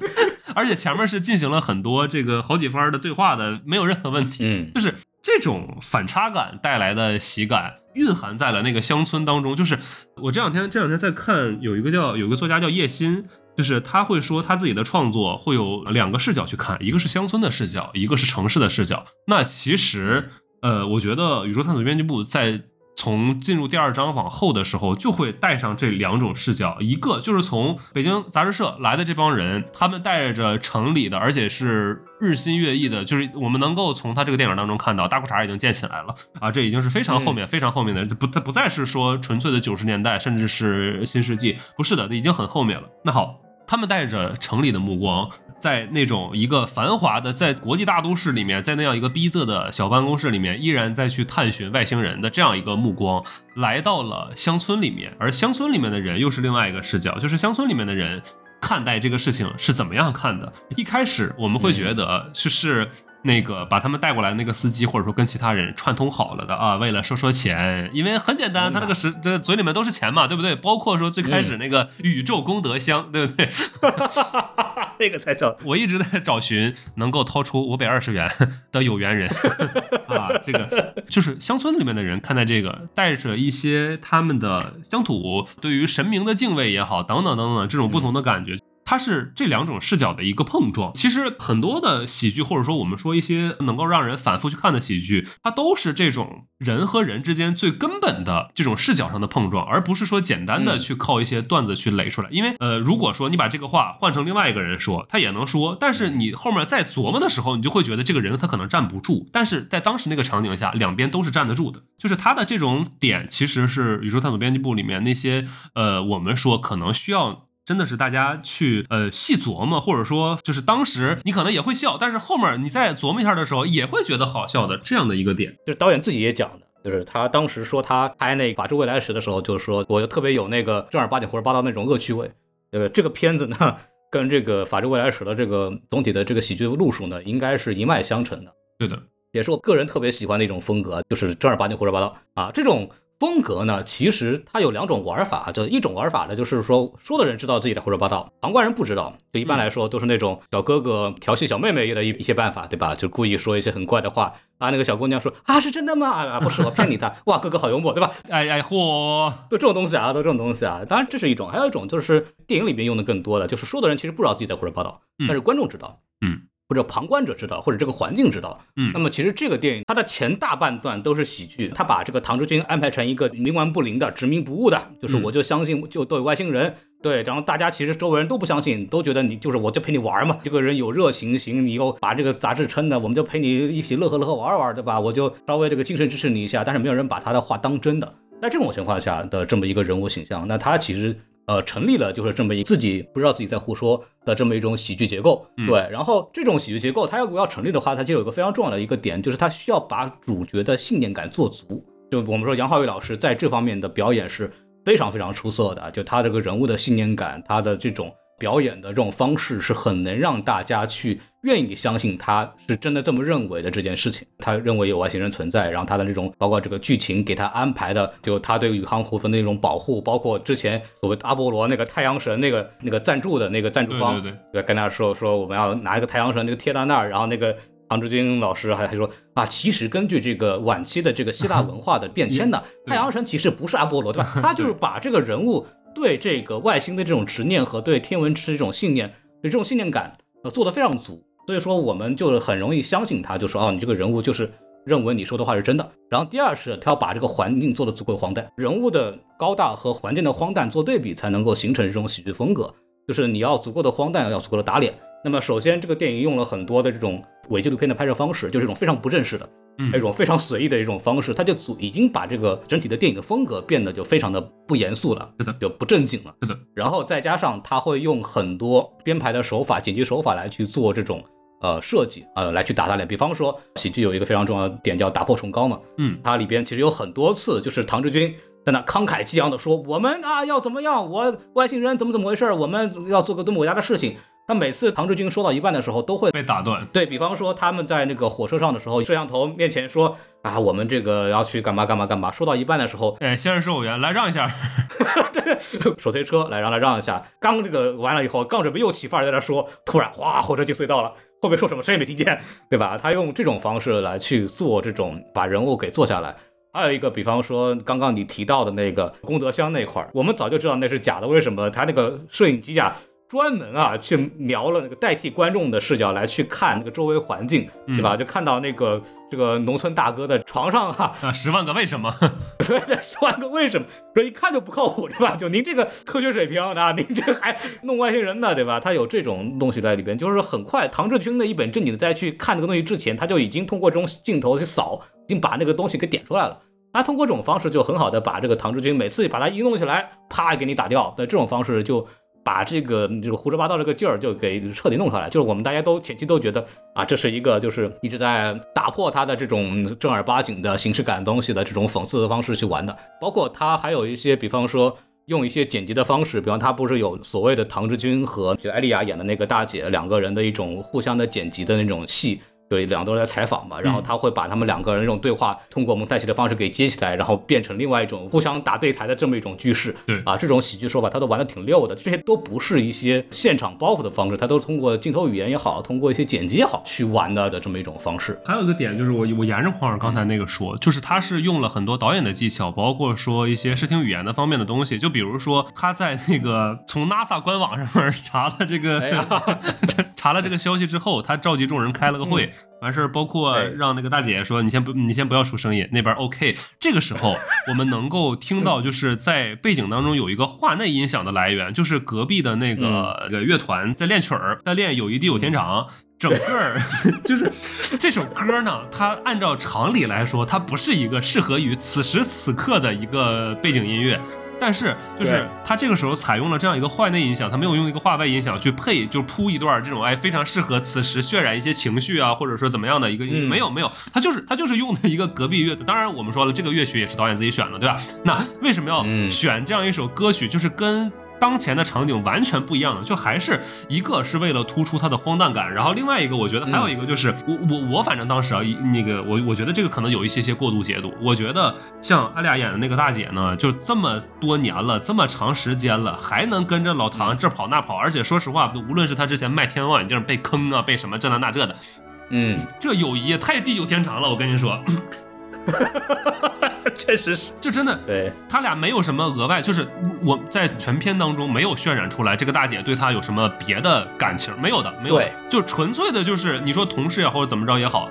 而且前面是进行了很多这个好几番的对话的，没有任何问题。就是这种反差感带来的喜感，蕴含在了那个乡村当中。就是我这两天这两天在看，有一个叫有个作家叫叶欣。就是他会说他自己的创作会有两个视角去看，一个是乡村的视角，一个是城市的视角。那其实，呃，我觉得宇宙探索编辑部在从进入第二章往后的时候，就会带上这两种视角，一个就是从北京杂志社来的这帮人，他们带着城里的，而且是日新月异的，就是我们能够从他这个电影当中看到，大裤衩已经建起来了啊，这已经是非常后面、非常后面的，不，它不再是说纯粹的九十年代，甚至是新世纪，不是的，已经很后面了。那好。他们带着城里的目光，在那种一个繁华的，在国际大都市里面，在那样一个逼仄的小办公室里面，依然在去探寻外星人的这样一个目光，来到了乡村里面，而乡村里面的人又是另外一个视角，就是乡村里面的人看待这个事情是怎么样看的。一开始我们会觉得就是。那个把他们带过来那个司机，或者说跟其他人串通好了的啊，为了收收钱，因为很简单，他那个是这嘴里面都是钱嘛，对不对？包括说最开始那个宇宙功德箱，对不对？[LAUGHS] 那个才叫我一直在找寻能够掏出五百二十元的有缘人 [LAUGHS] 啊，这个就是乡村里面的人看待这个，带着一些他们的乡土对于神明的敬畏也好，等等等等这种不同的感觉。它是这两种视角的一个碰撞。其实很多的喜剧，或者说我们说一些能够让人反复去看的喜剧，它都是这种人和人之间最根本的这种视角上的碰撞，而不是说简单的去靠一些段子去垒出来。因为呃，如果说你把这个话换成另外一个人说，他也能说，但是你后面再琢磨的时候，你就会觉得这个人他可能站不住。但是在当时那个场景下，两边都是站得住的。就是他的这种点，其实是宇宙探索编辑部里面那些呃，我们说可能需要。真的是大家去呃细琢磨，或者说就是当时你可能也会笑，但是后面你再琢磨一下的时候，也会觉得好笑的这样的一个点，就是导演自己也讲的，就是他当时说他拍那《法治未来时》的时候，就是说我就特别有那个正儿八经胡说八道那种恶趣味。呃，这个片子呢，跟这个《法治未来时》的这个总体的这个喜剧路数呢，应该是一脉相承的。对的，也是我个人特别喜欢的一种风格，就是正儿八经胡说八道啊这种。风格呢，其实它有两种玩法，就一种玩法呢，就是说说的人知道自己在胡说八道，旁观人不知道。就一般来说都是那种小哥哥调戏小妹妹的一一些办法，对吧？就故意说一些很怪的话啊，那个小姑娘说啊是真的吗？啊不是我骗你的，哇哥哥好幽默，对吧？哎哎嚯，都这种东西啊，都这种东西啊。当然这是一种，还有一种就是电影里面用的更多的，就是说的人其实不知道自己在胡说八道，但是观众知道，嗯。或者旁观者知道，或者这个环境知道，嗯，那么其实这个电影它的前大半段都是喜剧，他把这个唐志军安排成一个冥顽不灵的、执迷不悟的，就是我就相信就都有外星人，对，然后大家其实周围人都不相信，都觉得你就是我就陪你玩嘛，这个人有热情行，你又把这个杂志撑的，我们就陪你一起乐呵乐呵玩玩，对吧？我就稍微这个精神支持你一下，但是没有人把他的话当真的。在这种情况下的这么一个人物形象，那他其实。呃，成立了就是这么一自己不知道自己在胡说的这么一种喜剧结构，对。然后这种喜剧结构，它要要成立的话，它就有一个非常重要的一个点，就是它需要把主角的信念感做足。就我们说杨浩宇老师在这方面的表演是非常非常出色的，就他这个人物的信念感，他的这种。表演的这种方式是很能让大家去愿意相信他是真的这么认为的这件事情。他认为有外星人存在，然后他的这种包括这个剧情给他安排的，就他对宇航服的那种保护，包括之前所谓阿波罗那个太阳神那个那个赞助的那个赞助方，对对对，跟他说说我们要拿一个太阳神那个贴到那儿，然后那个唐志军老师还还说啊，其实根据这个晚期的这个希腊文化的变迁呢，[LAUGHS] 太阳神其实不是阿波罗，对吧？他就是把这个人物。对这个外星的这种执念和对天文之这种信念，对这种信念感，呃，做得非常足，所以说我们就很容易相信他，就说哦，你这个人物就是认为你说的话是真的。然后第二是他要把这个环境做得足够荒诞，人物的高大和环境的荒诞做对比，才能够形成这种喜剧风格。就是你要足够的荒诞，要足够的打脸。那么首先这个电影用了很多的这种伪纪录片的拍摄方式，就是一种非常不正式的。嗯一种非常随意的一种方式，他就组已经把这个整体的电影的风格变得就非常的不严肃了，是的就不正经了。是的，然后再加上他会用很多编排的手法、剪辑手法来去做这种呃设计，呃，来去打打脸。比方说，喜剧有一个非常重要的点叫打破崇高嘛，嗯，它里边其实有很多次就是唐志军在那慷慨激昂的说，我们啊要怎么样，我外星人怎么怎么回事，我们要做个多么伟大的事情。他每次唐志军说到一半的时候，都会被打断。对比方说，他们在那个火车上的时候，摄像头面前说啊，我们这个要去干嘛干嘛干嘛。说到一半的时候哎，先生售货员，来让一下。[LAUGHS] 候，手推车来让他让一下。刚这个完了以后，刚准备又起范儿在那说，突然哗，火车进隧道了，后面说什么谁也没听见，对吧？他用这种方式来去做这种把人物给做下来。还有一个，比方说刚刚你提到的那个功德箱那块儿，我们早就知道那是假的，为什么？他那个摄影机啊。专门啊，去瞄了那个代替观众的视角来去看那个周围环境，对吧？就看到那个这个农村大哥的床上哈、啊，十万个为什么？对 [LAUGHS] 对，十万个为什么，说一看就不靠谱，对吧？就您这个科学水平啊，您这还弄外星人呢，对吧？他有这种东西在里边，就是很快，唐志军的一本正经的在去看这个东西之前，他就已经通过这种镜头去扫，已经把那个东西给点出来了。他通过这种方式就很好的把这个唐志军每次把他一弄起来，啪给你打掉，那这种方式就。把这个就是胡说八道这个劲儿就给彻底弄出来，就是我们大家都前期都觉得啊，这是一个就是一直在打破他的这种正儿八经的形式感东西的这种讽刺的方式去玩的。包括他还有一些，比方说用一些剪辑的方式，比方他不是有所谓的唐志军和就艾丽亚演的那个大姐两个人的一种互相的剪辑的那种戏。对，两个都是在采访嘛，然后他会把他们两个人这种对话通过蒙太奇的方式给接起来，然后变成另外一种互相打对台的这么一种句式。对。啊，这种喜剧手法他都玩的挺溜的，这些都不是一些现场包袱的方式，他都通过镜头语言也好，通过一些剪辑也好去玩的的这么一种方式。还有一个点就是我我沿着黄儿刚才那个说，就是他是用了很多导演的技巧，包括说一些视听语言的方面的东西，就比如说他在那个从 NASA 官网上面查了这个、[LAUGHS] 查了这个消息之后，他召集众人开了个会，完事儿包括哎让那个大姐说你先不你先不要出声音，那边 OK。这个时候我们能够听到 [LAUGHS] 就是在背景当中有一个话内音响的来源，就是隔壁的那个、个乐团在练曲儿，在练友谊地久天长。整个儿 [LAUGHS] 就是这首歌呢，它按照常理来说，它不是一个适合于此时此刻的一个背景音乐。但是，就是他这个时候采用了这样一个画内音响，他没有用一个画外音响去配，就铺一段这种哎非常适合此时渲染一些情绪啊，或者说怎么样的一个，嗯没有没有，他就是他就是用的一个隔壁乐。当然，我们说了，这个乐曲也是导演自己选的，对吧？那为什么要嗯选这样一首歌曲？就是跟当前的场景完全不一样的，就还是一个是为了突出它的荒诞感，然后另外一个我觉得还有一个就是、我我我反正当时啊，那个我我觉得这个可能有一些些过度解读。我觉得像阿丽亚演的那个大姐呢，就这么多年了，这么长时间了，还能跟着老唐这跑那跑，而且说实话，无论是他之前卖天文望远镜被坑啊，被什么这那那这的，嗯，这友谊也太地久天长了。我跟你说，[LAUGHS] 确实是就真的对，他俩没有什么额外，就是我在全片当中没有渲染出来这个大姐对他有什么别的感情，没有的，没有就纯粹的就是你说同事也好或者怎么着也好，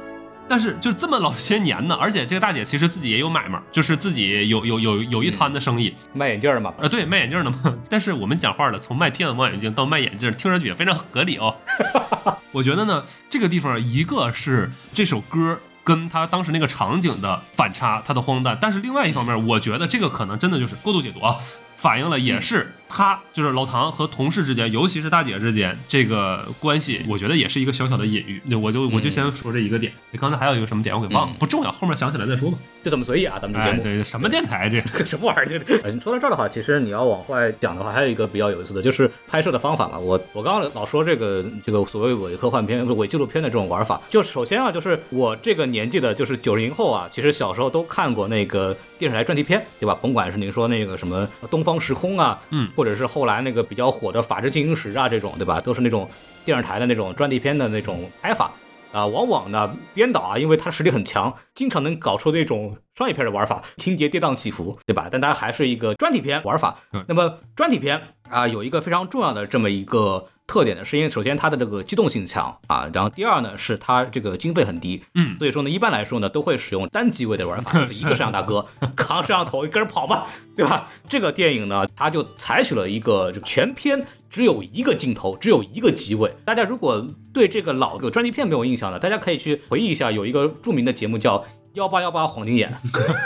但是就这么老些年呢，而且这个大姐其实自己也有买卖，就是自己有有有有一摊的生意，卖眼镜的嘛，啊，对，卖眼镜的嘛。但是我们讲话了，从卖天文望远镜到卖眼镜，听上去也非常合理哦。[LAUGHS] 我觉得呢，这个地方一个是这首歌。跟他当时那个场景的反差，他的荒诞，但是另外一方面，我觉得这个可能真的就是过度解读啊，反映了也是他就是老唐和同事之间，尤其是大姐之间这个关系，我觉得也是一个小小的隐喻。那我就我就先说这一个点，你刚才还有一个什么点我给忘了，嗯不重要，后面想起来再说吧。就这么随意啊，咱们这节哎，对，什么电台这？[LAUGHS] 什么玩意儿？这呃你说到这儿的话，其实你要往外讲的话，还有一个比较有意思的，就是拍摄的方法嘛。我我刚刚老说这个这个所谓伪科幻片、伪纪录片的这种玩法，就首先啊，就是我这个年纪的，就是九零后啊，其实小时候都看过那个电视台专题片，对吧？甭管是您说那个什么《东方时空》啊，嗯或者是后来那个比较火的《法制进行时》啊，这种，对吧？都是那种电视台的那种专题片的那种拍法。啊，往往呢，编导啊，因为他实力很强，经常能搞出那种商业片的玩法，情节跌宕起伏，对吧？但它还是一个专题片玩法。那么专题片啊，有一个非常重要的这么一个特点呢，是因为首先它的这个机动性强啊，然后第二呢是它这个经费很低，嗯，所以说呢，一般来说呢都会使用单机位的玩法，就是一个摄像大哥 [LAUGHS] 扛摄像头，一个人跑吧，对吧？这个电影呢，它就采取了一个这个全片只有一个镜头，只有一个机位。大家如果对这个老的专辑片没有印象的，大家可以去回忆一下，有一个著名的节目叫《幺八幺八黄金眼，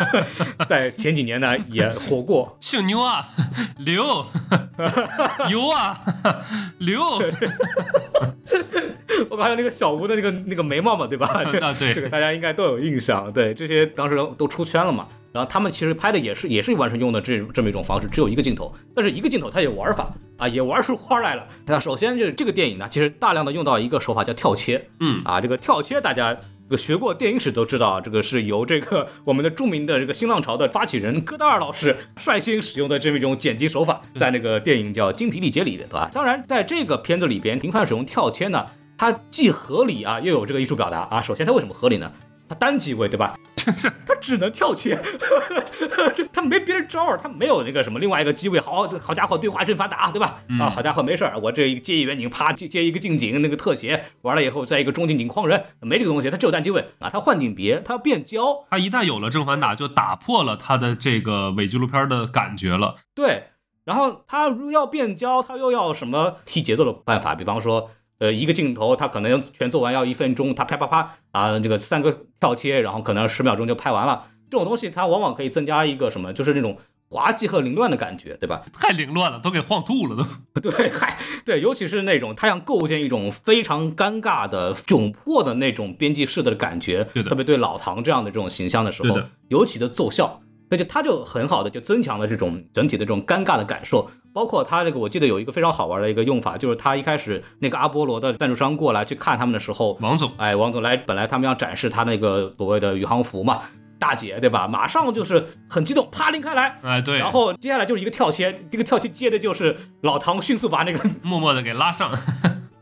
[LAUGHS] 在前几年呢也火过。姓牛啊，[LAUGHS] 刘，[LAUGHS] 油啊，刘，我还有那个小吴的那个那个眉毛嘛，对吧？啊对这个大家应该都有印象。对，这些当时都出圈了嘛。然后他们其实拍的也是也是完全用的这这么一种方式，只有一个镜头，但是一个镜头它有玩法啊，也玩出花来了。那首先就是这个电影呢，其实大量的用到一个手法叫跳切，嗯啊，这个跳切大家。这个学过电影史都知道，这个是由这个我们的著名的这个新浪潮的发起人戈达尔老师率先使用的这么一种剪辑手法，在那个电影叫《精疲力竭》里的，对吧？当然，在这个片子里边频繁使用跳切呢，它既合理啊，又有这个艺术表达啊。首先，它为什么合理呢？它单机位，对吧？[LAUGHS] 他只能跳切，[LAUGHS] 他没别的招儿，他没有那个什么另外一个机位。好，好家伙，对话阵法打，对吧？啊，好家伙，没事儿，我这一接一远景，啪接接一个近景，那个特写完了以后，再一个中近景框人，没这个东西，他只有单机位啊。他换景别，他要变焦，他一旦有了正反打，就打破了他的这个伪纪录片的感觉了。对。然后他如要变焦，他又要什么提节奏的办法？比方说。呃，一个镜头，他可能全做完要一分钟，他啪啪啪啊，这个三个跳切，然后可能十秒钟就拍完了。这种东西它往往可以增加一个什么，就是那种滑稽和凌乱的感觉，对吧？太凌乱了，都给晃吐了都。[LAUGHS] 对，嗨，对，尤其是那种他想构建一种非常尴尬的窘迫的那种编辑式的感觉，特别对老唐这样的这种形象的时候，尤其的奏效。那就他就很好的就增强了这种整体的这种尴尬的感受，包括他这个我记得有一个非常好玩的一个用法，就是他一开始那个阿波罗的赞助商过来去看他们的时候，王总，哎，王总来，本来他们要展示他那个所谓的宇航服嘛，大姐对吧？马上就是很激动，啪拎开来，哎对，然后接下来就是一个跳切，这个跳切接的就是老唐迅速把那个 [LAUGHS] 默默的给拉上。[LAUGHS]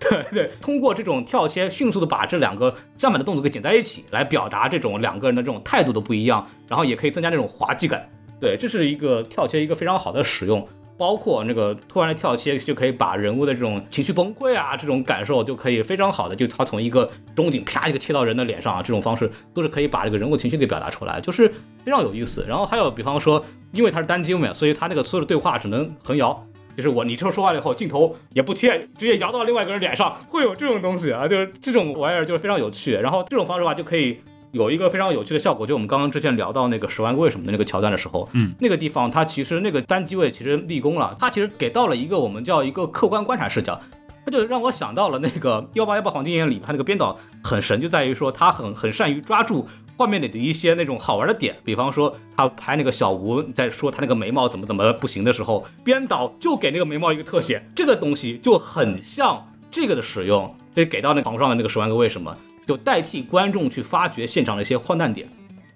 对对，通过这种跳切，迅速的把这两个相反的动作给剪在一起，来表达这种两个人的这种态度的不一样，然后也可以增加那种滑稽感。对，这是一个跳切一个非常好的使用，包括那个突然的跳切，就可以把人物的这种情绪崩溃啊，这种感受就可以非常好的，就他从一个中景啪一个切到人的脸上啊，这种方式都是可以把这个人物情绪给表达出来，就是非常有意思。然后还有比方说，因为它是单机嘛，所以它那个所有的对话只能横摇。就是我，你这说话了以后，镜头也不切，直接摇到另外一个人脸上，会有这种东西啊，就是这种玩意儿就是非常有趣。然后这种方式的话，就可以有一个非常有趣的效果。就我们刚刚之前聊到那个十万个为什么的那个桥段的时候，嗯，那个地方它其实那个单机位其实立功了，它其实给到了一个我们叫一个客观观察视角，它就让我想到了那个幺八幺八黄金眼里，它那个编导很神，就在于说他很很善于抓住。画面里的一些那种好玩的点，比方说他拍那个小吴在说他那个眉毛怎么怎么不行的时候，编导就给那个眉毛一个特写，这个东西就很像这个的使用，就给到那床上的那个十万个为什么，就代替观众去发掘现场的一些荒诞点，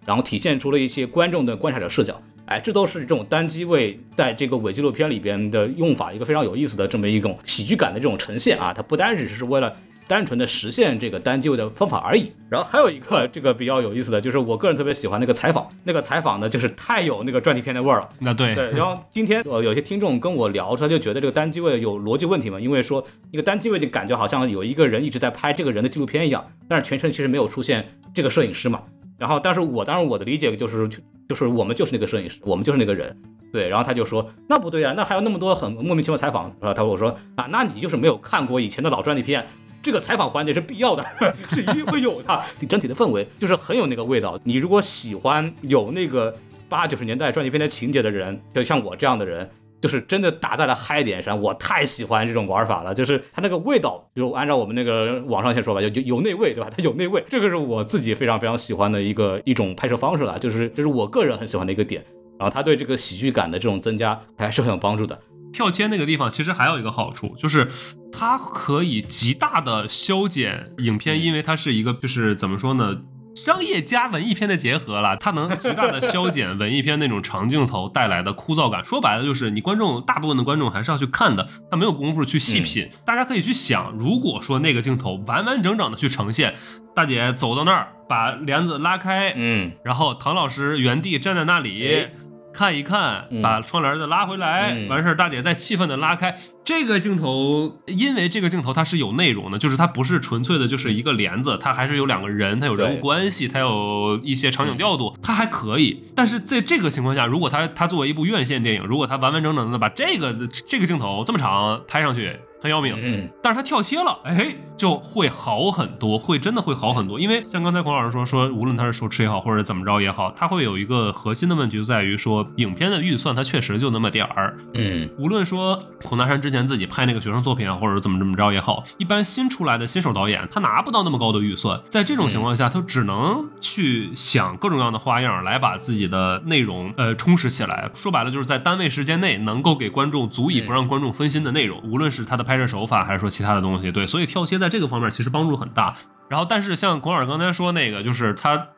然后体现出了一些观众的观察者视角，哎，这都是这种单机位在这个伪纪录片里边的用法，一个非常有意思的这么一种喜剧感的这种呈现啊，它不单只是为了。单纯的实现这个单机位的方法而已。然后还有一个这个比较有意思的就是，我个人特别喜欢那个采访，那个采访呢就是太有那个专题片的味儿了。那对对。然后今天呃有些听众跟我聊，他就觉得这个单机位有逻辑问题嘛，因为说一个单机位就感觉好像有一个人一直在拍这个人的纪录片一样，但是全程其实没有出现这个摄影师嘛。然后但是我当然我的理解就是就是我们就是那个摄影师，我们就是那个人。对。然后他就说那不对啊，那还有那么多很莫名其妙采访。然后他跟我说啊，那你就是没有看过以前的老专题片。这个采访环节是必要的，是一定会有的。整体的氛围就是很有那个味道。你如果喜欢有那个八九十年代专辑片的情节的人，就像我这样的人，就是真的打在了嗨点上。我太喜欢这种玩法了，就是它那个味道，就按照我们那个网上先说吧，就就有内味，对吧？它有内味，这个是我自己非常非常喜欢的一个一种拍摄方式了，就是这是我个人很喜欢的一个点。然后它对这个喜剧感的这种增加还是很有帮助的。跳切那个地方其实还有一个好处，就是它可以极大的消减影片，因为它是一个就是怎么说呢，商业加文艺片的结合了，它能极大的消减文艺片那种长镜头带来的枯燥感。说白了就是你观众大部分的观众还是要去看的，他没有功夫去细品。大家可以去想，如果说那个镜头完完整整的去呈现，大姐走到那儿把帘子拉开，嗯，然后唐老师原地站在那里。看一看，把窗帘再拉回来，完事儿，大姐再气愤的拉开。这个镜头，因为这个镜头它是有内容的，就是它不是纯粹的，就是一个帘子，它还是有两个人，它有人物关系，它有一些场景调度，它还可以。但是在这个情况下，如果它它作为一部院线电影，如果它完完整整的把这个这个镜头这么长拍上去。很要命。嗯，但是他跳切了，哎，就会好很多，会真的会好很多。因为像刚才孔老师说，说无论他是手持也好，或者怎么着也好，他会有一个核心的问题，就在于说影片的预算它确实就那么点儿。嗯，无论说孔大山之前自己拍那个学生作品啊，或者怎么怎么着也好，一般新出来的新手导演他拿不到那么高的预算，在这种情况下，他只能去想各种各样的花样来把自己的内容呃充实起来。说白了，就是在单位时间内能够给观众足以不让观众分心的内容，无论是他的拍摄手法还是说其他的东西，对，所以跳切在这个方面其实帮助很大。然后，但是像孔老师刚才说那个，就是他。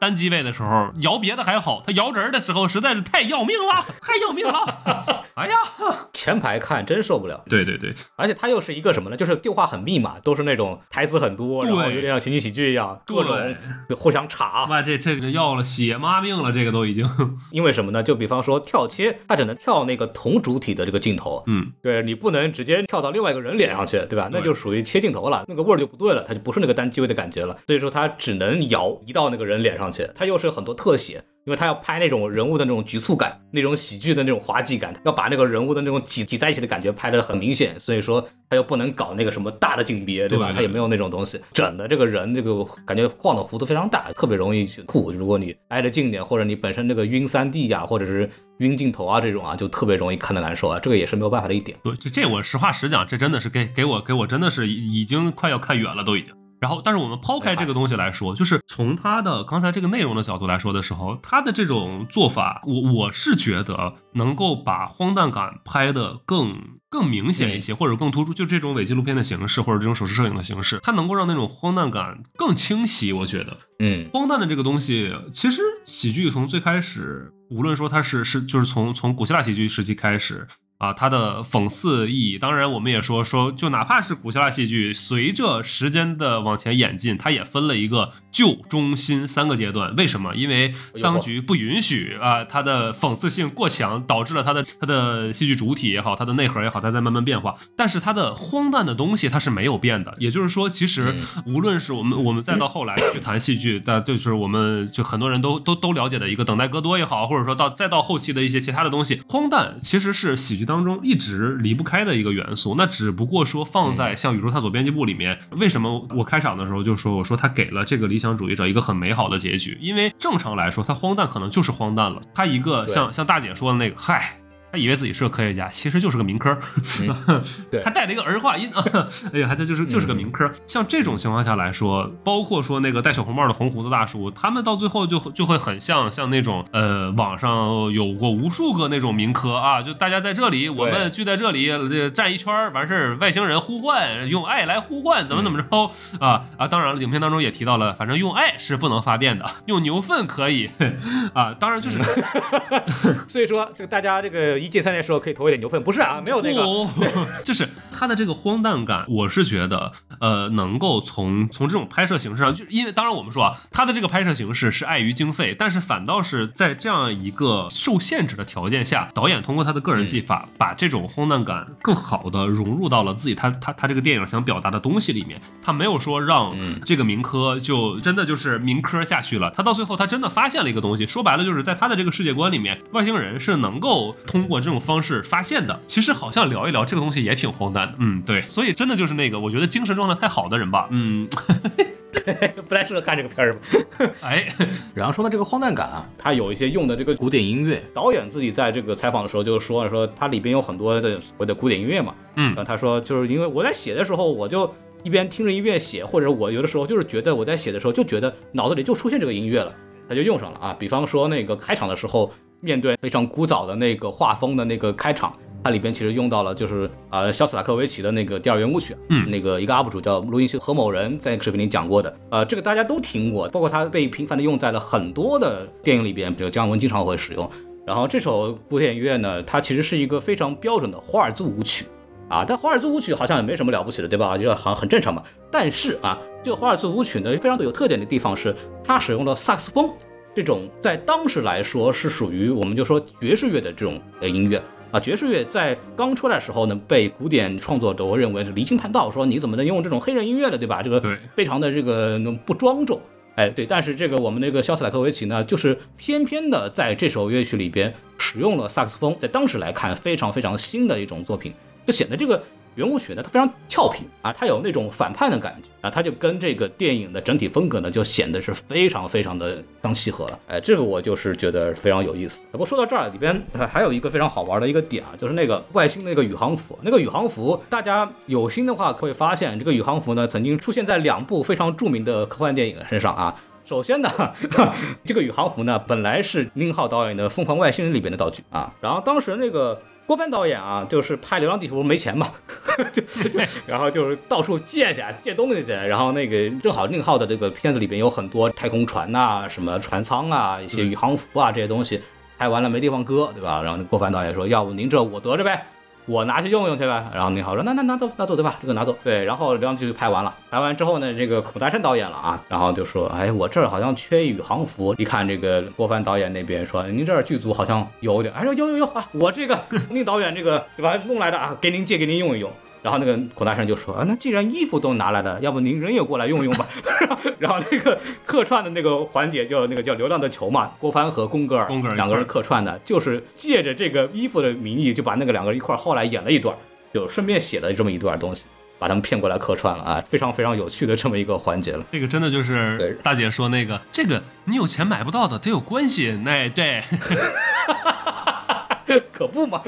单机位的时候摇别的还好，他摇人的时候实在是太要命了，[LAUGHS] 太要命了！哎呀，前排看真受不了。对对对，而且他又是一个什么呢？就是对话很密嘛，都是那种台词很多，然后有点像情景喜剧一样，各种互相插。哇，这这个要了血妈命了，这个都已经。[LAUGHS] 因为什么呢？就比方说跳切，他只能跳那个同主体的这个镜头，嗯，对你不能直接跳到另外一个人脸上去，对吧？那就属于切镜头了，那个味儿就不对了，它就不是那个单机位的感觉了。所以说他只能摇移到那个人脸上去，他又是很多特写。因为他要拍那种人物的那种局促感，那种喜剧的那种滑稽感，要把那个人物的那种挤挤在一起的感觉拍得很明显，所以说他又不能搞那个什么大的景别，对吧？他也没有那种东西，整的这个人这个感觉晃的幅度非常大，特别容易吐。如果你挨得近点，或者你本身那个晕三 D 呀，或者是晕镜头啊这种啊，就特别容易看得难受啊。这个也是没有办法的一点。对，这这我实话实讲，这真的是给给我给我真的是已经快要看远了，都已经。然后，但是我们抛开这个东西来说，就是从他的刚才这个内容的角度来说的时候，他的这种做法，我我是觉得能够把荒诞感拍得更更明显一些，或者更突出。就这种伪纪录片的形式，或者这种手持摄影的形式，它能够让那种荒诞感更清晰。我觉得，嗯，荒诞的这个东西，其实喜剧从最开始，无论说它是是就是从从古希腊喜剧时期开始。啊，它的讽刺意义，当然我们也说说，就哪怕是古希腊戏剧，随着时间的往前演进，它也分了一个旧、中、新三个阶段。为什么？因为当局不允许啊，它的讽刺性过强，导致了它的它的戏剧主体也好，它的内核也好，它在慢慢变化。但是它的荒诞的东西它是没有变的。也就是说，其实无论是我们我们再到后来去谈戏剧，但就是我们就很多人都都都了解的一个等待戈多也好，或者说到再到后期的一些其他的东西，荒诞其实是喜剧。当中一直离不开的一个元素，那只不过说放在像宇宙探索编辑部里面，为什么我开场的时候就说我说他给了这个理想主义者一个很美好的结局？因为正常来说，他荒诞可能就是荒诞了，他一个像像大姐说的那个，嗨。他以为自己是个科学家，其实就是个民科。[LAUGHS] 对，他带了一个儿化音啊，哎呀，他就是就是个民科。像这种情况下来说，包括说那个戴小红帽的红胡子大叔，他们到最后就就会很像像那种呃，网上有过无数个那种民科啊，就大家在这里，我们聚在这里站一圈，完事儿，外星人呼唤，用爱来呼唤，怎么怎么着啊啊！当然了，影片当中也提到了，反正用爱是不能发电的，用牛粪可以 [LAUGHS] 啊。当然就是，[LAUGHS] 所以说这个大家这个。一进三年时候可以投一点牛粪，不是啊，没有那个，[LAUGHS] 就是他的这个荒诞感，我是觉得，呃，能够从从这种拍摄形式上，就因为当然我们说啊，他的这个拍摄形式是碍于经费，但是反倒是在这样一个受限制的条件下，导演通过他的个人技法，把这种荒诞感更好的融入到了自己他他他这个电影想表达的东西里面，他没有说让这个民科就真的就是民科下去了，他到最后他真的发现了一个东西，说白了就是在他的这个世界观里面，外星人是能够通。过这种方式发现的，其实好像聊一聊这个东西也挺荒诞的，嗯，对，所以真的就是那个我觉得精神状态太好的人吧，嗯，[LAUGHS] 不太适合看这个片儿吧？[LAUGHS] 哎，[LAUGHS] 然后说到这个荒诞感啊，他有一些用的这个古典音乐，导演自己在这个采访的时候就说了，说他里边有很多的所谓的古典音乐嘛，嗯，他说就是因为我在写的时候，我就一边听着音乐写，或者我有的时候就是觉得我在写的时候就觉得脑子里就出现这个音乐了，他就用上了啊，比方说那个开场的时候。面对非常古早的那个画风的那个开场，它里边其实用到了就是呃肖斯塔科维奇的那个第二圆舞曲，嗯，那个一个 UP 主叫录音师何某人在那个视频里讲过的，呃，这个大家都听过，包括它被频繁的用在了很多的电影里边，比如姜文经常会使用。然后这首古典音乐呢，它其实是一个非常标准的华尔兹舞曲啊，但华尔兹舞曲好像也没什么了不起的，对吧？就好像很正常嘛。但是啊，这个华尔兹舞曲呢，非常的有特点的地方是它使用了萨克斯风。这种在当时来说是属于我们就说爵士乐的这种呃音乐啊，爵士乐在刚出来的时候呢，被古典创作者认为是离经叛道，说你怎么能用这种黑人音乐呢，对吧？这个非常的这个不庄重，哎，对。但是这个我们那个肖斯塔科维奇呢，就是偏偏的在这首乐曲里边使用了萨克斯风，在当时来看非常非常新的一种作品，就显得这个原舞曲呢，它非常俏皮啊，它有那种反叛的感觉啊，它就跟这个电影的整体风格呢，就显得是非常非常的相契合了。哎，这个我就是觉得非常有意思。不过说到这儿，里边还有一个非常好玩的一个点啊，就是那个外星那个宇航服，那个宇航服，大家有心的话可以发现，这个宇航服呢曾经出现在两部非常著名的科幻电影身上啊。[LAUGHS] 首先呢，[LAUGHS] 这个宇航服呢本来是宁浩导演的《疯狂外星人》里边的道具啊，然后当时那个。郭帆导演啊，就是拍《流浪地球》没钱嘛，[LAUGHS] 就 [LAUGHS] 然后就是到处借去借东西去，然后那个正好宁浩的这个片子里边有很多太空船呐、什么船舱啊、一些宇航服啊这些东西，拍完了没地方搁，对吧？然后郭帆导演说，要不您这我得着呗。我拿去用用去呗，然后宁浩说那那拿走拿走对吧？这个拿走对，然后流浪地球拍完了，拍完之后呢，这个孔大山导演了啊，然后就说，哎，我这儿好像缺宇航服。一看这个郭帆导演那边说，您这儿剧组好像有点，哎说有有有啊，我这个 [LAUGHS] 宁导演这个对吧弄来的啊，给您借给您用一用。然后那个孔大圣就说啊，那既然衣服都拿来了，要不您人也过来用用吧。[LAUGHS] 然后那个客串的那个环节叫那个叫《流浪的球》嘛，郭帆和宫格尔两个人客串的，就是借着这个衣服的名义，就把那个两个人一块后来演了一段，就顺便写了这么一段东西，把他们骗过来客串了啊，非常非常有趣的这么一个环节了。这个真的就是大姐说那个，这个你有钱买不到的，得有关系。那对。[LAUGHS] 可不嘛，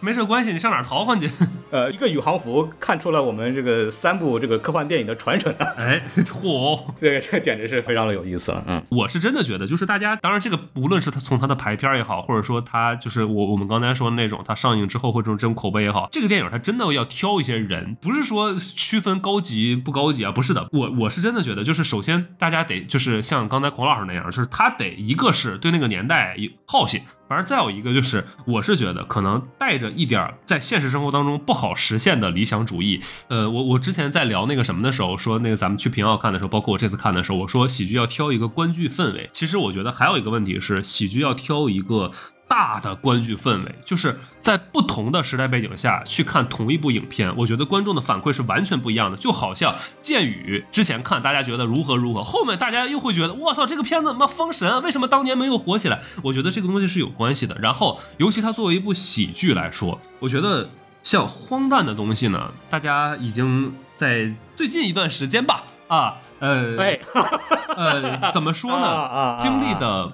没事关系，你上哪淘换去？呃，一个宇航服看出了我们这个三部这个科幻电影的传承啊！[LAUGHS] 哎，嚯，这个这简直是非常的有意思了。嗯，我是真的觉得，就是大家，当然这个无论是他从他的排片也好，或者说他就是我我们刚才说的那种，他上映之后或者这种口碑也好，这个电影他真的要挑一些人，不是说区分高级不高级啊，不是的，我我是真的觉得，就是首先大家得就是像刚才孔老师那样，就是他得一个是对那个年代有好奇。而再有一个就是，我是觉得可能带着一点在现实生活当中不好实现的理想主义。呃，我我之前在聊那个什么的时候，说那个咱们去平遥看的时候，包括我这次看的时候，我说喜剧要挑一个观剧氛围。其实我觉得还有一个问题是，喜剧要挑一个。大的观剧氛围，就是在不同的时代背景下去看同一部影片，我觉得观众的反馈是完全不一样的。就好像《剑雨》之前看大家觉得如何如何，后面大家又会觉得我操这个片子妈封神，为什么当年没有火起来？我觉得这个东西是有关系的。然后，尤其它作为一部喜剧来说，我觉得像荒诞的东西呢，大家已经在最近一段时间吧，啊，呃，呃，怎么说呢？经历的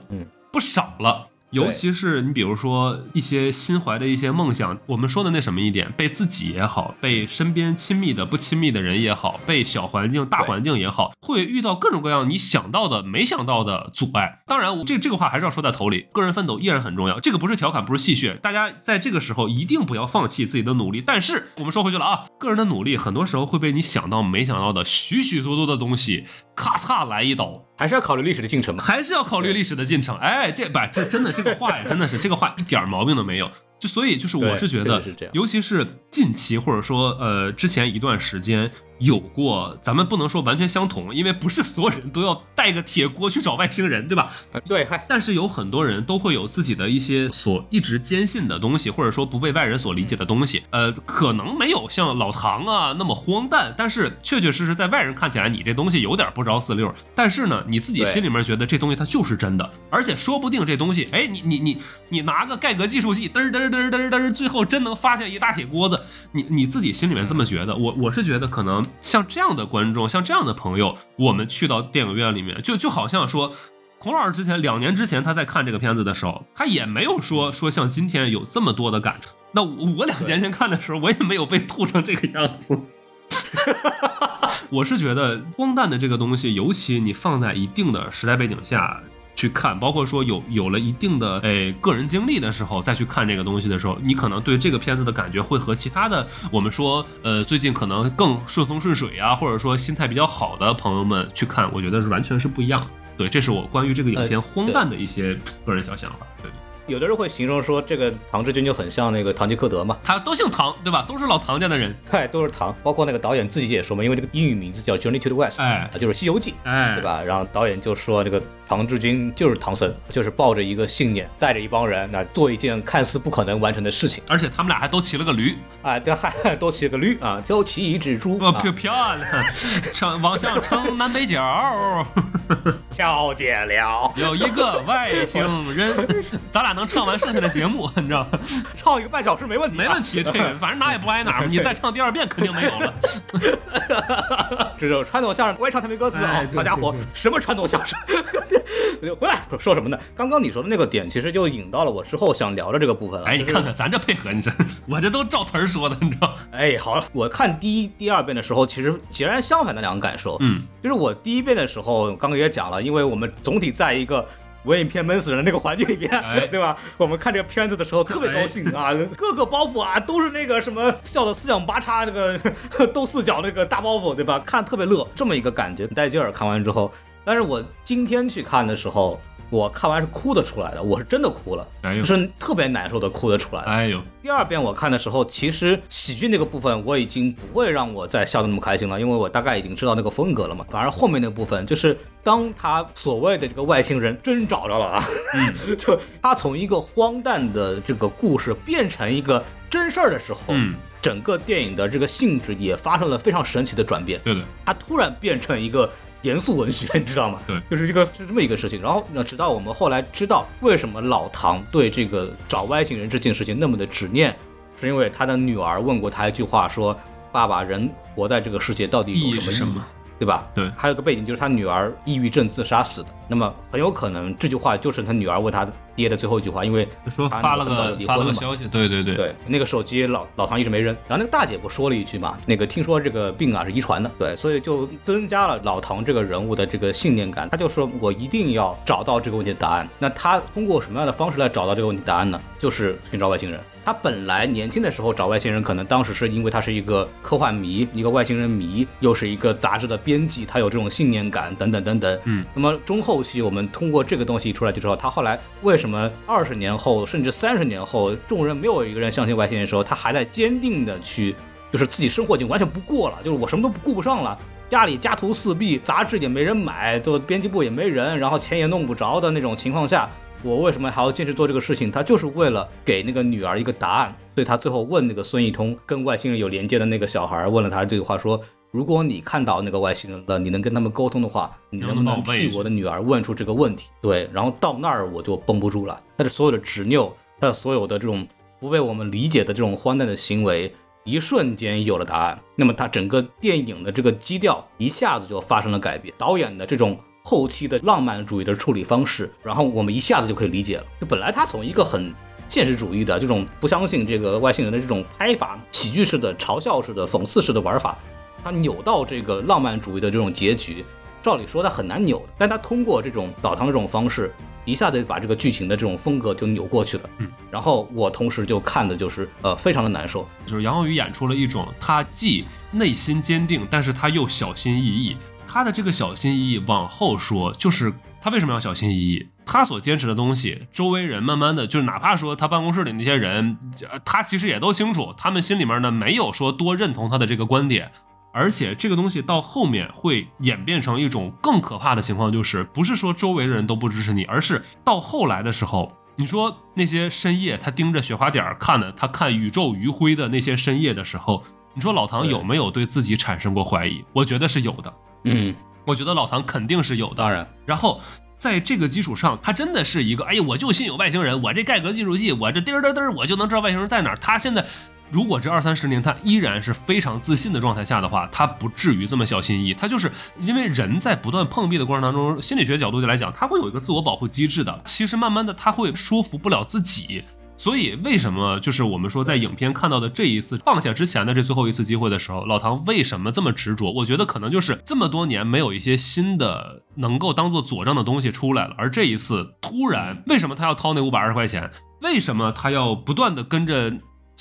不少了。尤其是你，比如说一些心怀的一些梦想，我们说的那什么一点，被自己也好，被身边亲密的不亲密的人也好，被小环境大环境也好，会遇到各种各样你想到的没想到的阻碍。当然，这这个话还是要说在头里，个人奋斗依然很重要。这个不是调侃，不是戏谑，大家在这个时候一定不要放弃自己的努力。但是我们说回去了啊，个人的努力很多时候会被你想到没想到的许许多多的东西咔嚓来一刀。还是要考虑历史的进程还是要考虑历史的进程。哎，这不，这真的这个话呀，真的是这个话一点毛病都没有。就所以就是，我是觉得，尤其是近期或者说呃之前一段时间。有过，咱们不能说完全相同，因为不是所有人都要带个铁锅去找外星人，对吧？对，但是有很多人都会有自己的一些所一直坚信的东西，或者说不被外人所理解的东西。呃，可能没有像老唐啊那么荒诞，但是确确实实在外人看起来，你这东西有点不着四六。但是呢，你自己心里面觉得这东西它就是真的，而且说不定这东西，哎，你你你你拿个盖革计数器，嘚嘚嘚嘚嘚，最后真能发现一大铁锅子。你你自己心里面这么觉得，我我是觉得可能。像这样的观众，像这样的朋友，我们去到电影院里面，就就好像说，孔老师之前两年之前他在看这个片子的时候，他也没有说说像今天有这么多的感触。那我两年前看的时候，我也没有被吐成这个样子。[LAUGHS] 我是觉得荒诞的这个东西，尤其你放在一定的时代背景下。去看，包括说有有了一定的诶个人经历的时候，再去看这个东西的时候，你可能对这个片子的感觉会和其他的我们说呃最近可能更顺风顺水啊，或者说心态比较好的朋友们去看，我觉得是完全是不一样的。对，这是我关于这个影片荒诞的一些个人小想法。对。有的人会形容说，这个唐志军就很像那个唐吉诃德嘛，他都姓唐，对吧？都是老唐家的人，对，都是唐。包括那个导演自己也说嘛，因为这个英语名字叫 Journey to the West，哎，就是《西游记》，哎，对吧？然后导演就说，这个唐志军就是唐僧，就是抱着一个信念，带着一帮人，那做一件看似不可能完成的事情。而且他们俩还都骑了个驴，哎，对，还都骑了个驴啊，都骑一只猪，漂漂亮，称往向城南北角，瞧见了，有一个外星人，咱俩能。唱完剩下的节目，[LAUGHS] 你知道吗？唱一个半小时没问题，没问题，这个反正哪也不挨哪儿，你再唱第二遍肯定没有了。[LAUGHS] 这是传统相声我也唱太没歌词啊哎！好家伙，什么传统相声？[LAUGHS] 回来说什么呢？刚刚你说的那个点，其实就引到了我之后想聊的这个部分了。哎，你看看咱这配合，你这我这都照词儿说的，你知道？哎，好，我看第一、第二遍的时候，其实截然相反的两个感受。嗯，就是我第一遍的时候，刚刚也讲了，因为我们总体在一个文艺片闷死人的那个环境里边，哎对吧？我们看这个片子的时候特别高兴啊，各个包袱啊都是那个什么笑的四仰八叉，这个都四角那个大包袱，对吧？看特别乐，这么一个感觉，带劲儿。看完之后，但是我今天去看的时候。我看完是哭得出来的，我是真的哭了，哎就是特别难受的哭得出来。哎呦，第二遍我看的时候，其实喜剧那个部分我已经不会让我再笑得那么开心了，因为我大概已经知道那个风格了嘛。反而后面那部分，就是当他所谓的这个外星人真找着了啊，[LAUGHS] 就他从一个荒诞的这个故事变成一个真事儿的时候，嗯，整个电影的这个性质也发生了非常神奇的转变。对的，它突然变成一个严肃文学，你知道吗？对就是这个是这么一个事情。然后呢，直到我们后来知道为什么老唐对这个找外星人这件事情那么的执念，是因为他的女儿问过他一句话说：“爸爸，人活在这个世界到底意有什么意义？”义是什么？对吧？对还有个背景就是他女儿抑郁症自杀死的，那么很有可能这句话就是他女儿问他爹的最后一句话，因为他说发了个发。了个消息，对对对，对，那个手机老老唐一直没扔，然后那个大姐不说了一句嘛，那个听说这个病啊是遗传的，对，所以就增加了老唐这个人物的这个信念感。他就说我一定要找到这个问题的答案。那他通过什么样的方式来找到这个问题答案呢？就是寻找外星人。他本来年轻的时候找外星人，可能当时是因为他是一个科幻迷，一个外星人迷，又是一个杂志的编辑，他有这种信念感等等等等。嗯，那么中后后期我们通过这个东西出来就知道，他后来为什么二十年后甚至三十年后，众人没有一个人相信外星人的时候，他还在坚定的去，就是自己生活已经完全不过了，就是我什么都不顾不上了。家里家徒四壁，杂志也没人买，做编辑部也没人，然后钱也弄不着的那种情况下，我为什么还要坚持做这个事情？他就是为了给那个女儿一个答案，所以他最后问那个孙一通跟外星人有连接的那个小孩，问了他这句话说：如果你看到那个外星人了，你能跟他们沟通的话，你能不能替我的女儿问出这个问题？对，然后到那儿我就绷不住了，他的所有的执拗，他的所有的这种不被我们理解的这种荒诞的行为。一瞬间有了答案，那么他整个电影的这个基调一下子就发生了改变。导演的这种后期的浪漫主义的处理方式，然后我们一下子就可以理解了。就本来他从一个很现实主义的这种不相信这个外星人的这种拍法，喜剧式的、嘲笑式的、讽刺式的玩法，他扭到这个浪漫主义的这种结局，照理说他很难扭的，但他通过这种导唐这种方式。一下子把这个剧情的这种风格就扭过去了，嗯，然后我同时就看的就是呃非常的难受，就是杨浩宇演出了一种他既内心坚定，但是他又小心翼翼。他的这个小心翼翼，往后说，就是他为什么要小心翼翼？他所坚持的东西，周围人慢慢的，就是哪怕说他办公室里那些人，呃他其实也都清楚，他们心里面呢没有说多认同他的这个观点。而且这个东西到后面会演变成一种更可怕的情况，就是不是说周围的人都不支持你，而是到后来的时候，你说那些深夜他盯着雪花点儿看的，他看宇宙余晖的那些深夜的时候，你说老唐有没有对自己产生过怀疑？我觉得是有的，嗯，我觉得老唐肯定是有的。当然，然后在这个基础上，他真的是一个，哎呀，我就信有外星人，我这盖革计数器，我这嘚儿嘚嘚儿，我就能知道外星人在哪儿。他现在。如果这二三十年他依然是非常自信的状态下的话，他不至于这么小心翼翼。他就是因为人在不断碰壁的过程当中，心理学角度就来讲，他会有一个自我保护机制的。其实慢慢的他会说服不了自己，所以为什么就是我们说在影片看到的这一次放下之前的这最后一次机会的时候，老唐为什么这么执着？我觉得可能就是这么多年没有一些新的能够当做佐证的东西出来了，而这一次突然，为什么他要掏那五百二十块钱？为什么他要不断的跟着？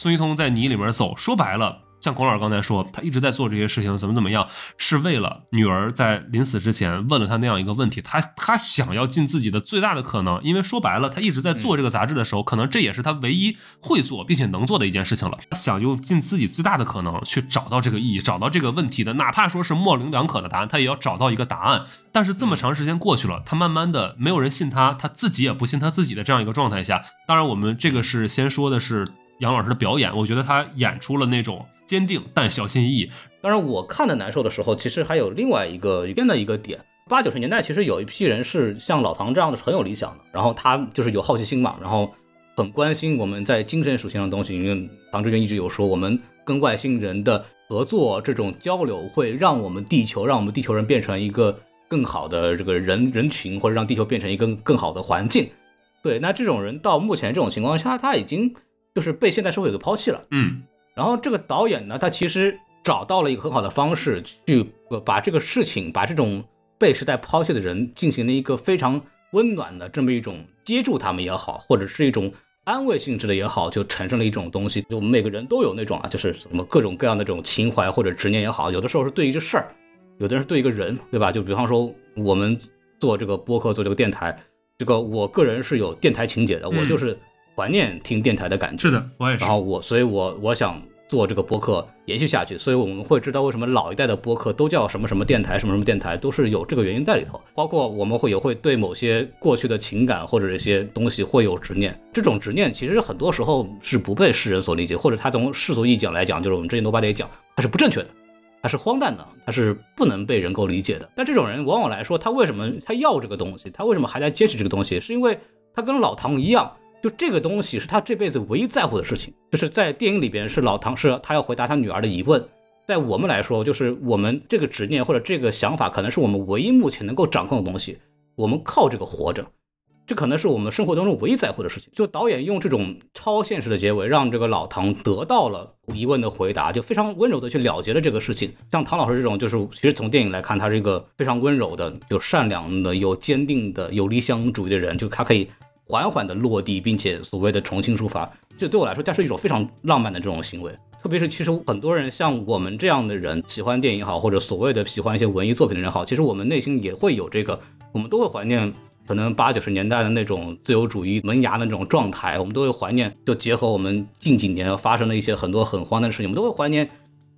孙一通在泥里面走，说白了，像孔老师刚才说，他一直在做这些事情，怎么怎么样，是为了女儿在临死之前问了他那样一个问题，他他想要尽自己的最大的可能，因为说白了，他一直在做这个杂志的时候，可能这也是他唯一会做并且能做的一件事情了。他想用尽自己最大的可能去找到这个意义，找到这个问题的，哪怕说是模棱两可的答案，他也要找到一个答案。但是这么长时间过去了，他慢慢的没有人信他，他自己也不信他自己的这样一个状态下，当然我们这个是先说的是。杨老师的表演，我觉得他演出了那种坚定但小心翼翼。当然，我看的难受的时候，其实还有另外一个边的一个点。八九十年代，其实有一批人是像老唐这样的是很有理想的，然后他就是有好奇心嘛，然后很关心我们在精神属性上的东西，因为唐志远一直有说，我们跟外星人的合作这种交流会让我们地球，让我们地球人变成一个更好的这个人人群，或者让地球变成一个更好的环境。对，那这种人到目前这种情况下，他已经就是被现代社会给抛弃了。嗯，然后这个导演呢，他其实找到了一个很好的方式，去把这个事情，把这种被时代抛弃的人进行了一个非常温暖的这么一种接住他们也好，或者是一种安慰性质的也好，就产生了一种东西。就我们每个人都有那种啊，就是什么各种各样的这种情怀或者执念也好，有的时候是对一个事儿，有的人是对一个人，对吧？就比方说我们做这个播客，做这个电台。这个我个人是有电台情节的，我就是怀念听电台的感觉。是的，我也是。然后我，所以我我想做这个播客延续下去。所以我们会知道为什么老一代的播客都叫什么什么电台，什么什么电台，都是有这个原因在里头。包括我们会也会对某些过去的情感或者一些东西会有执念。这种执念其实很多时候是不被世人所理解，或者他从世俗意义讲来讲，就是我们之前多巴也讲，它是不正确的。它是荒诞的，它是不能被人够理解的。但这种人往往来说，他为什么他要这个东西？他为什么还在坚持这个东西？是因为他跟老唐一样，就这个东西是他这辈子唯一在乎的事情。就是在电影里边，是老唐是他要回答他女儿的疑问。在我们来说，就是我们这个执念或者这个想法，可能是我们唯一目前能够掌控的东西。我们靠这个活着。这可能是我们生活当中唯一在乎的事情。就导演用这种超现实的结尾，让这个老唐得到了疑问的回答，就非常温柔的去了结了这个事情。像唐老师这种，就是其实从电影来看，他是一个非常温柔的、有善良的、有坚定的、有理想主义的人，就他可以缓缓的落地，并且所谓的重新出发。这对我来说，这是一种非常浪漫的这种行为。特别是其实很多人像我们这样的人，喜欢电影好，或者所谓的喜欢一些文艺作品的人好，其实我们内心也会有这个，我们都会怀念。可能八九十年代的那种自由主义萌芽的那种状态，我们都会怀念。就结合我们近几年发生的一些很多很荒诞的事情，我们都会怀念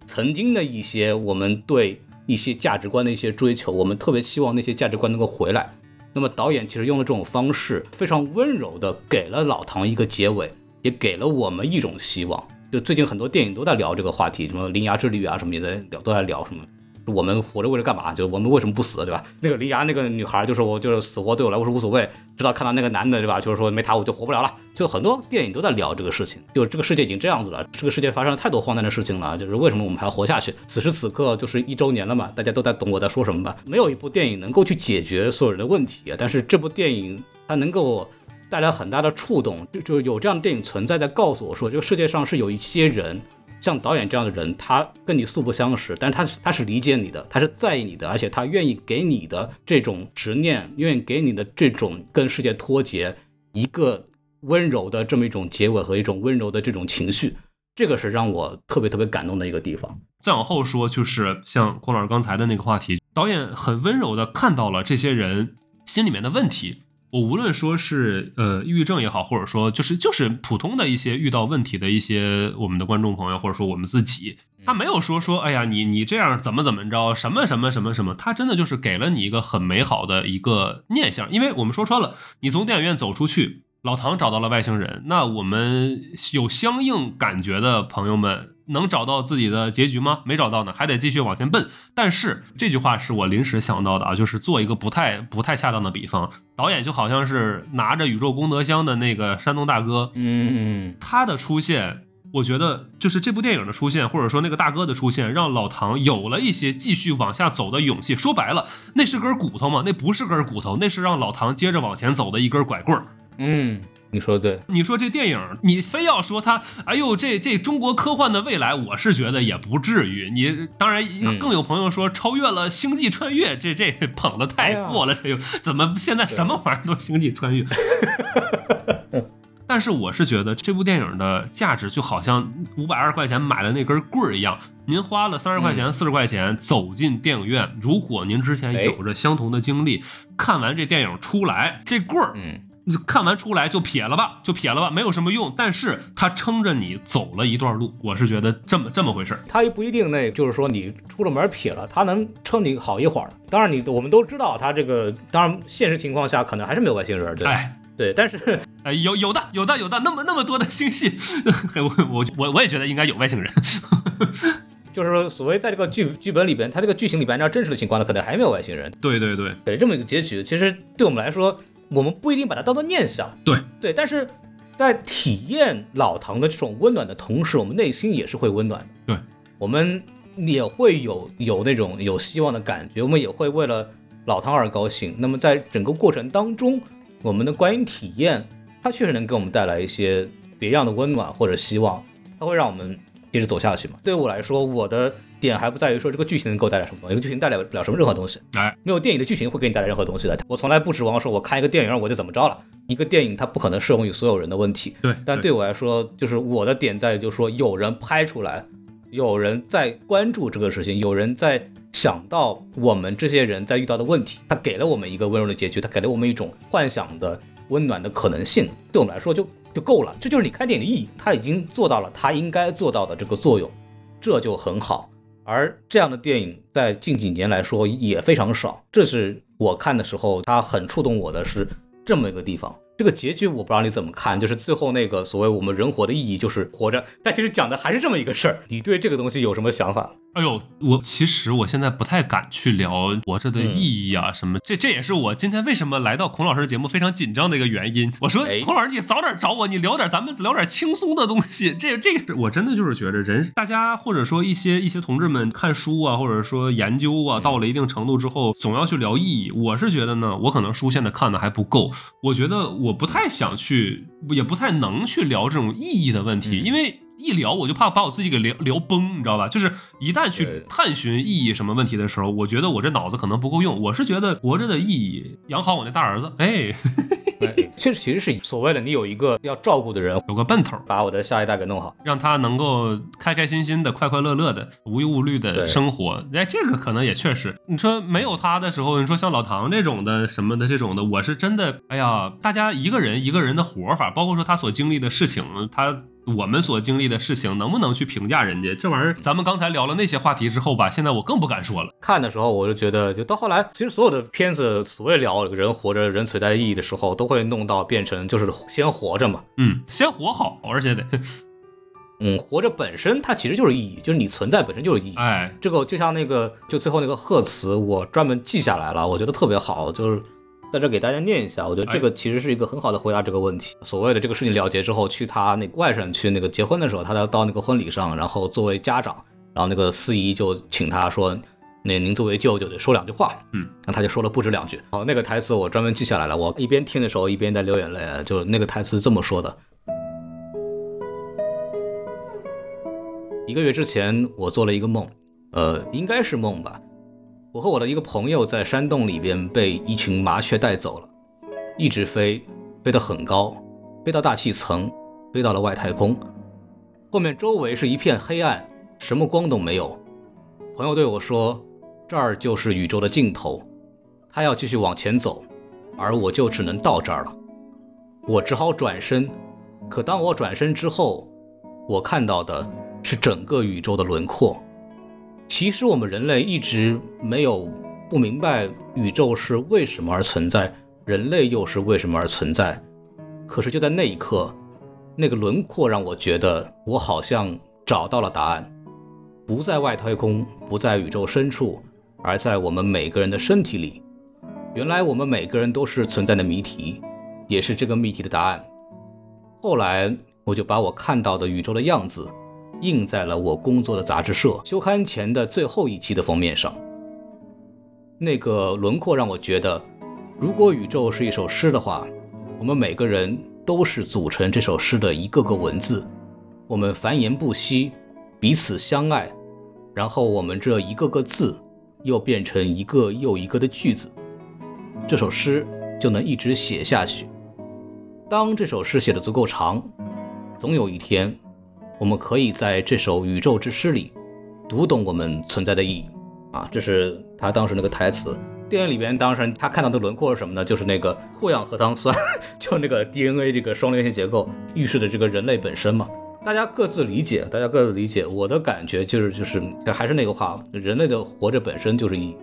曾经的一些我们对一些价值观的一些追求。我们特别希望那些价值观能够回来。那么导演其实用了这种方式，非常温柔的给了老唐一个结尾，也给了我们一种希望。就最近很多电影都在聊这个话题，什么《铃芽之旅》啊，什么也在聊，都在聊什么。我们活着为了干嘛？就是我们为什么不死，对吧？那个林牙那个女孩就是：“我就是死活对我来说无所谓，直到看到那个男的，对吧？就是说没他我就活不了了。”就很多电影都在聊这个事情，就这个世界已经这样子了，这个世界发生了太多荒诞的事情了，就是为什么我们还要活下去？此时此刻就是一周年了嘛，大家都在懂我在说什么吧？没有一部电影能够去解决所有人的问题，但是这部电影它能够带来很大的触动，就就有这样的电影存在，在告诉我说，这个世界上是有一些人。像导演这样的人，他跟你素不相识，但他他是理解你的，他是在意你的，而且他愿意给你的这种执念，愿意给你的这种跟世界脱节一个温柔的这么一种结尾和一种温柔的这种情绪，这个是让我特别特别感动的一个地方。再往后说，就是像郭老师刚才的那个话题，导演很温柔的看到了这些人心里面的问题。我无论说是呃抑郁症也好，或者说就是就是普通的一些遇到问题的一些我们的观众朋友，或者说我们自己，他没有说说哎呀你你这样怎么怎么着什么什么什么什么，他真的就是给了你一个很美好的一个念想，因为我们说穿了，你从电影院走出去。老唐找到了外星人，那我们有相应感觉的朋友们能找到自己的结局吗？没找到呢，还得继续往前奔。但是这句话是我临时想到的啊，就是做一个不太不太恰当的比方，导演就好像是拿着宇宙功德箱的那个山东大哥，嗯，他的出现，我觉得就是这部电影的出现，或者说那个大哥的出现，让老唐有了一些继续往下走的勇气。说白了，那是根骨头吗？那不是根骨头，那是让老唐接着往前走的一根拐棍儿。嗯，你说的对。你说这电影，你非要说它，哎呦，这这中国科幻的未来，我是觉得也不至于。你当然更有朋友说超越了《星际穿越》，这这 [LAUGHS] 捧的太过了。这又怎么现在什么玩意儿都《星际穿越》？[LAUGHS] 但是我是觉得这部电影的价值就好像五百二十块钱买的那根棍儿一样，您花了三十块钱、四十块钱走进电影院，如果您之前有着相同的经历，看完这电影出来，这棍儿，嗯。你看完出来就撇了吧，就撇了吧，没有什么用。但是他撑着你走了一段路，我是觉得这么这么回事。他也不一定，那就是说你出了门撇了，他能撑你好一会儿。当然，你我们都知道他这个，当然现实情况下可能还是没有外星人，对哎，对，但是 [LAUGHS] 哎，有有的有的有的，那么那么多的星系，[LAUGHS] 我我我我也觉得应该有外星人。[LAUGHS] 就是说，所谓在这个剧剧本里边，它这个剧情里边，按照真实的情况呢，可能还没有外星人。对对对，对这么一个结局，其实对我们来说。我们不一定把它当做念想，对对，但是在体验老唐的这种温暖的同时，我们内心也是会温暖的。对，我们也会有有那种有希望的感觉，我们也会为了老唐而高兴。那么在整个过程当中，我们的观影体验，它确实能给我们带来一些别样的温暖或者希望，它会让我们一直走下去嘛。对我来说，我的点还不在于说这个剧情能给我带来什么东西，这个剧情带来不了什么任何东西。哎，没有电影的剧情会给你带来任何东西的。我从来不指望说我看一个电影我就怎么着了。一个电影它不可能适用于所有人的问题。对，但对我来说，就是我的点在于，就是说有人拍出来，有人在关注这个事情，有人在想到我们这些人在遇到的问题，他给了我们一个温柔的结局，他给了我们一种幻想的温暖的可能性，对我们来说就就够了。这就是你看电影的意义，他已经做到了他应该做到的这个作用，这就很好。而这样的电影在近几年来说也非常少，这是我看的时候，它很触动我的是这么一个地方。这个结局我不知道你怎么看，就是最后那个所谓我们人活的意义就是活着，但其实讲的还是这么一个事儿。你对这个东西有什么想法？哎呦，我其实我现在不太敢去聊活着的意义啊什么，这这也是我今天为什么来到孔老师节目非常紧张的一个原因。我说孔老师，你早点找我，你聊点咱们聊点轻松的东西。这这个我真的就是觉得人大家或者说一些一些同志们看书啊，或者说研究啊，到了一定程度之后，总要去聊意义。我是觉得呢，我可能书现在看的还不够，我觉得我不太想去，也不太能去聊这种意义的问题，因为。一聊我就怕把我自己给聊聊崩，你知道吧？就是一旦去探寻意义什么问题的时候，我觉得我这脑子可能不够用。我是觉得活着的意义，养好我那大儿子，哎，[LAUGHS] 这其实是所谓的你有一个要照顾的人，有个奔头，把我的下一代给弄好，让他能够开开心心的、快快乐乐的、无忧无虑的生活。哎，这个可能也确实，你说没有他的时候，你说像老唐这种的什么的这种的，我是真的，哎呀，大家一个人一个人的活法，包括说他所经历的事情，他。我们所经历的事情，能不能去评价人家这玩意儿？咱们刚才聊了那些话题之后吧，现在我更不敢说了。看的时候，我就觉得，就到后来，其实所有的片子，所谓聊人活着、人存在的意义的时候，都会弄到变成就是先活着嘛。嗯，先活好，而且得，嗯，活着本身它其实就是意义，就是你存在本身就是意义。哎，这个就像那个，就最后那个贺词，我专门记下来了，我觉得特别好，就是。在这给大家念一下，我觉得这个其实是一个很好的回答这个问题。所谓的这个事情了结之后，去他那个外甥去那个结婚的时候，他要到那个婚礼上，然后作为家长，然后那个司仪就请他说：“那您作为舅舅得说两句话。”嗯，然后他就说了不止两句。好，那个台词我专门记下来了，我一边听的时候一边在流眼泪。就那个台词这么说的：一个月之前，我做了一个梦，呃，应该是梦吧。我和我的一个朋友在山洞里边被一群麻雀带走了，一直飞，飞得很高，飞到大气层，飞到了外太空。后面周围是一片黑暗，什么光都没有。朋友对我说：“这儿就是宇宙的尽头。”他要继续往前走，而我就只能到这儿了。我只好转身，可当我转身之后，我看到的是整个宇宙的轮廓。其实我们人类一直没有不明白宇宙是为什么而存在，人类又是为什么而存在。可是就在那一刻，那个轮廓让我觉得我好像找到了答案，不在外太空，不在宇宙深处，而在我们每个人的身体里。原来我们每个人都是存在的谜题，也是这个谜题的答案。后来我就把我看到的宇宙的样子。印在了我工作的杂志社休刊前的最后一期的封面上。那个轮廓让我觉得，如果宇宙是一首诗的话，我们每个人都是组成这首诗的一个个文字。我们繁衍不息，彼此相爱，然后我们这一个个字又变成一个又一个的句子，这首诗就能一直写下去。当这首诗写的足够长，总有一天。我们可以在这首宇宙之诗里读懂我们存在的意义啊！这是他当时那个台词。电影里边，当时他看到的轮廓是什么呢？就是那个脱氧核糖酸，就那个 DNA 这个双链线结构预示的这个人类本身嘛。大家各自理解，大家各自理解。我的感觉就是，就是还是那个话，人类的活着本身就是意义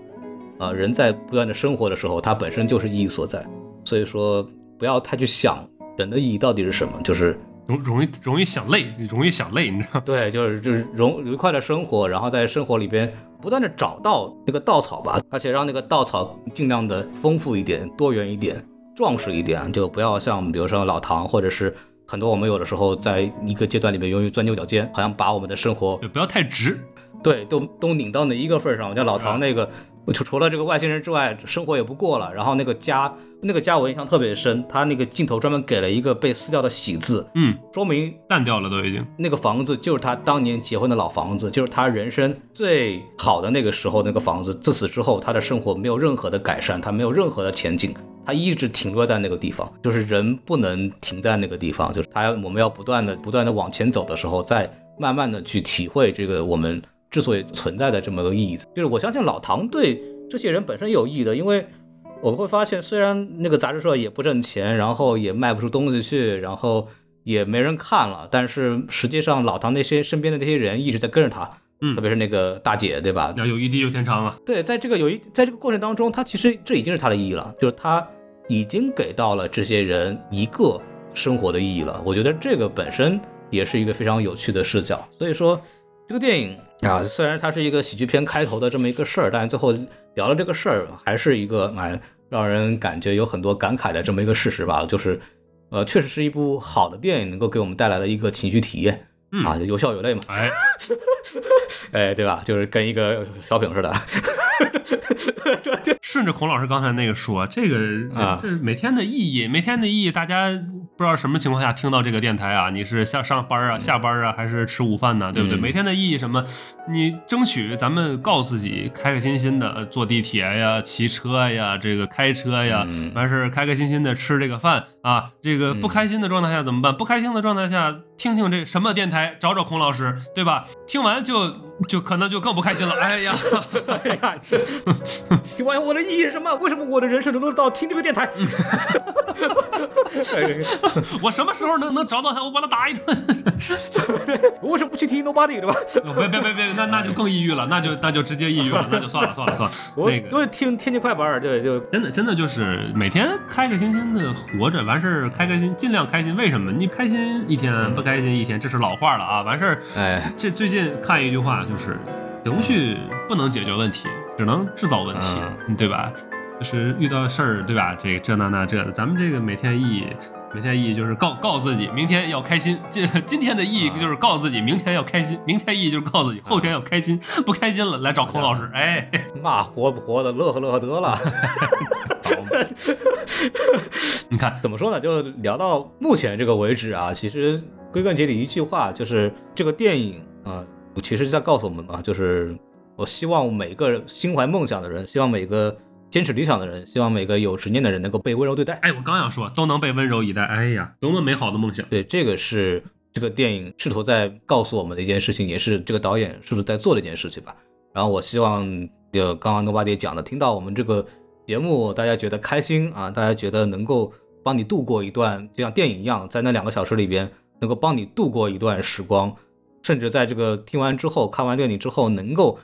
啊！人在不断的生活的时候，它本身就是意义所在。所以说，不要太去想人的意义到底是什么，就是。容容易容易想累，容易想累，你知道？对，就是就是容愉快的生活，然后在生活里边不断的找到那个稻草吧，而且让那个稻草尽量的丰富一点、多元一点、壮实一点，就不要像比如说老唐或者是很多我们有的时候在一个阶段里面容易钻牛角尖，好像把我们的生活对，不要太直。对都都拧到那一个份儿上。像老唐那个，除除了这个外星人之外，生活也不过了。然后那个家，那个家我印象特别深，他那个镜头专门给了一个被撕掉的喜字，嗯，说明淡掉了都已经。那个房子就是他当年结婚的老房子，就是他人生最好的那个时候那个房子。自此之后，他的生活没有任何的改善，他没有任何的前景，他一直停留在那个地方。就是人不能停在那个地方，就是他我们要不断的不断的往前走的时候，再慢慢的去体会这个我们之所以存在的这么个意义。就是我相信老唐对这些人本身有意义的，因为我们会发现，虽然那个杂志社也不挣钱，然后也卖不出东西去，然后也没人看了，但是实际上老唐那些身边的那些人一直在跟着他，嗯特别是那个大姐，对吧？要有一地有天长啊。对，在这个有一在这个过程当中，他其实这已经是他的意义了，就是他已经给到了这些人一个生活的意义了。我觉得这个本身也是一个非常有趣的视角。所以说，这个电影啊，虽然它是一个喜剧片开头的这么一个事儿，但最后聊了这个事儿，还是一个蛮让人感觉有很多感慨的这么一个事实吧。就是，呃，确实是一部好的电影，能够给我们带来的一个情绪体验。嗯啊，有笑有泪嘛，哎，[LAUGHS] 哎，对吧？就是跟一个小品似的，[LAUGHS] 顺着孔老师刚才那个说，这个啊这每天的意义，每天的意义，大家不知道什么情况下听到这个电台啊？你是下上班啊、下班啊，还是吃午饭呢？对不对？嗯每天的意义什么？你争取咱们告诉自己，开开心心的坐地铁呀、骑车呀、这个开车呀，嗯完事儿开开心心的吃这个饭啊。这个不嗯开心的状态下怎么办？不开心的状态下，听听这什么电台，找找孔老师，对吧？听完就 [LAUGHS] 就可能就更不开心了。[LAUGHS] 哎呀，哎呀，是听完我的意义是什么？为什么我的人生沦落到听这个电台？[LAUGHS] 哎我什么时候能能找到他？我把他打一顿。我为什么不去听 Nobody 对吧？别别别别，那那就更抑郁了，那就那就直接抑郁了，那就算了算了算了。我那个都是听天津快板儿，对，就真的真的就是每天开开心心的活着，完事儿开开心，尽量开心。为什么？你开心一天，不开心一天，这是老话了啊。完事儿，哎，这最近看一句话，就是情绪不能解决问题，只能制造问题，嗯对吧？就是遇到事儿，对吧？这个这那那这的，咱们这个每天意义。每天意义就是告告诉自己，明天要开心。今今天的意义就是告诉自己，明天要开心。明天意义就是告诉自己，后天要开心。不开心了，来找孔老师。哎，[LAUGHS] 嘛活不活的，乐呵乐呵得了。[LAUGHS] 你看，怎么说呢？就聊到目前这个为止啊，其实归根结底一句话，就是这个电影啊、其实是在告诉我们嘛，就是我希望每个心怀梦想的人，希望每个坚持理想的人，希望每个有执念的人能够被温柔对待。哎，我刚想说，都能被温柔以待。哎呀，多么美好的梦想！对，这个是这个电影试图在告诉我们的一件事情，也是这个导演是不是在做的一件事情吧。然后我希望，就刚刚 Nobody 讲的，听到我们这个节目，大家觉得开心啊，大家觉得能够帮你度过一段，就像电影一样，在那两个小时里边能够帮你度过一段时光，甚至在这个听完之后，看完电影之后，能够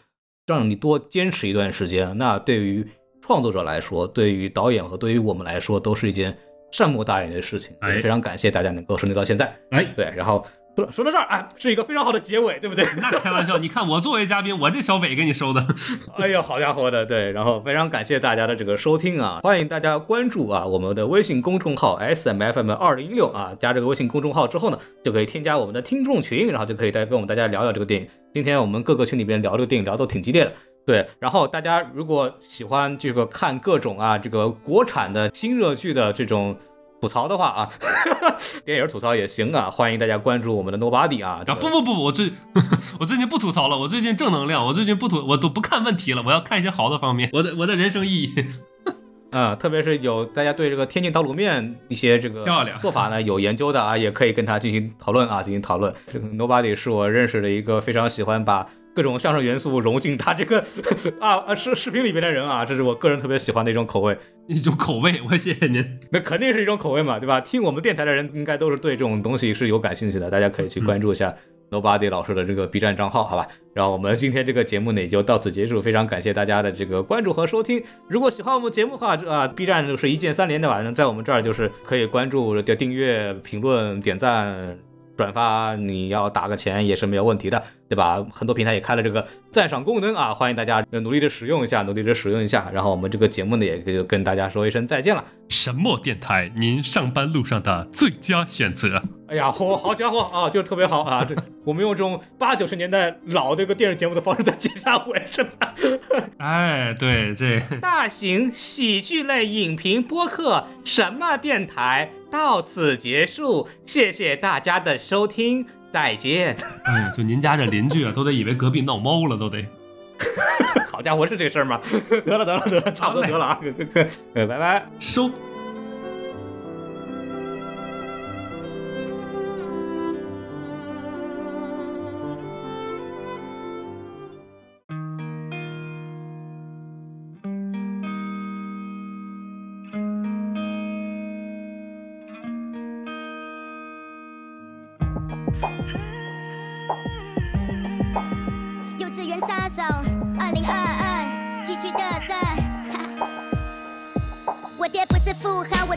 让你多坚持一段时间。那对于创作者来说，对于导演和对于我们来说，都是一件善莫大焉的事情。非常感谢大家能够顺利到现在。哎，对，然后说说到这儿，哎，是一个非常好的结尾，对不对？[LAUGHS] 那开玩笑，你看我作为嘉宾，我这小尾给你收的。[LAUGHS] 哎呀，好家伙的，对，然后非常感谢大家的这个收听啊，欢迎大家关注啊我们的微信公众号 S M F M 二零一六啊，加这个微信公众号之后呢，就可以添加我们的听众群，然后就可以再跟我们大家聊聊这个电影。今天我们各个群里边聊这个电影聊得挺激烈的。对，然后大家如果喜欢这个看各种啊这个国产的新热剧的这种吐槽的话啊，[LAUGHS] 电影吐槽也行啊，欢迎大家关注我们的 Nobody 啊。啊不不不，我最 [LAUGHS] 我最近不吐槽了，我最近正能量，我最近不吐，我都不看问题了，我要看一些好的方面，我的我的人生意义。嗯，[LAUGHS] 特别是有大家对这个天津打卤面一些这个做法呢有研究的啊，也可以跟他进行讨论啊，进行讨论。这个 Nobody 是我认识的一个非常喜欢把各种相声元素融进他这个啊啊视视频里边的人啊，这是我个人特别喜欢的一种口味。一种口味，我谢谢您。那肯定是一种口味嘛，对吧？听我们电台的人应该都是对这种东西是有感兴趣的，大家可以去关注一下 Nobody 老师的这个 B 站账号，好吧？然后我们今天这个节目呢也就到此结束，非常感谢大家的这个关注和收听。如果喜欢我们节目的话，啊 B 站就是一键三连的吧，那在我们这儿就是可以关注、订阅、评论、点赞、转发，你要打个钱也是没有问题的。对吧？很多平台也开了这个赞赏功能啊，欢迎大家努力的使用一下，努力的使用一下。然后我们这个节目呢，也就跟大家说一声再见了。什么电台？您上班路上的最佳选择。哎呀，嚯，好家伙啊，就是特别好啊！这我们用这种八九十年代老这个电视节目的方式在接下尾，是吧？哎，对，这 [LAUGHS] 大型喜剧类影评播客什么电台到此结束，谢谢大家的收听，再见。[LAUGHS] 哎呀，就您家这邻居啊，都得以为隔壁闹猫了，都得。[LAUGHS] 好家伙，是这事儿吗？[LAUGHS] 得了，得了，得了，差不多得了啊！拜拜，收。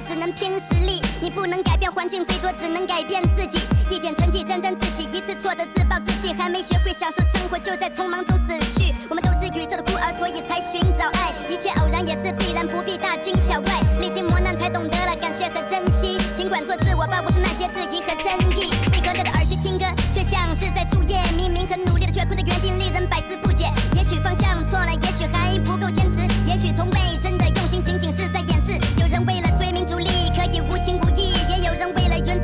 只能拼实力，你不能改变环境，最多只能改变自己。一点成绩沾沾自喜，一次挫折自暴自弃，还没学会享受生活，就在匆忙中死去。我们都是宇宙的孤儿，所以才寻找爱。一切偶然也是必然，不必大惊小怪。历经磨难才懂得了感谢和珍惜。尽管做自我吧，不是那些质疑和争议。被隔着的耳机听歌，却像是在树叶。明明很努力的，却困在原地，令人百思不解。也许方向错了，也许还不够坚持，也许从未真的用心，仅仅是在掩饰。有人为了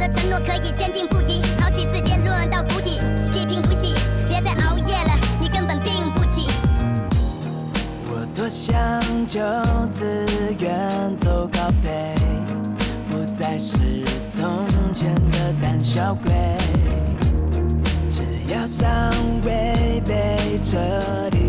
的承诺可以坚定不移，好几次跌落到谷底，一贫如洗，别再熬夜了，你根本病不起。我多想就此远走高飞，不再是从前的胆小鬼，只要尚未被彻底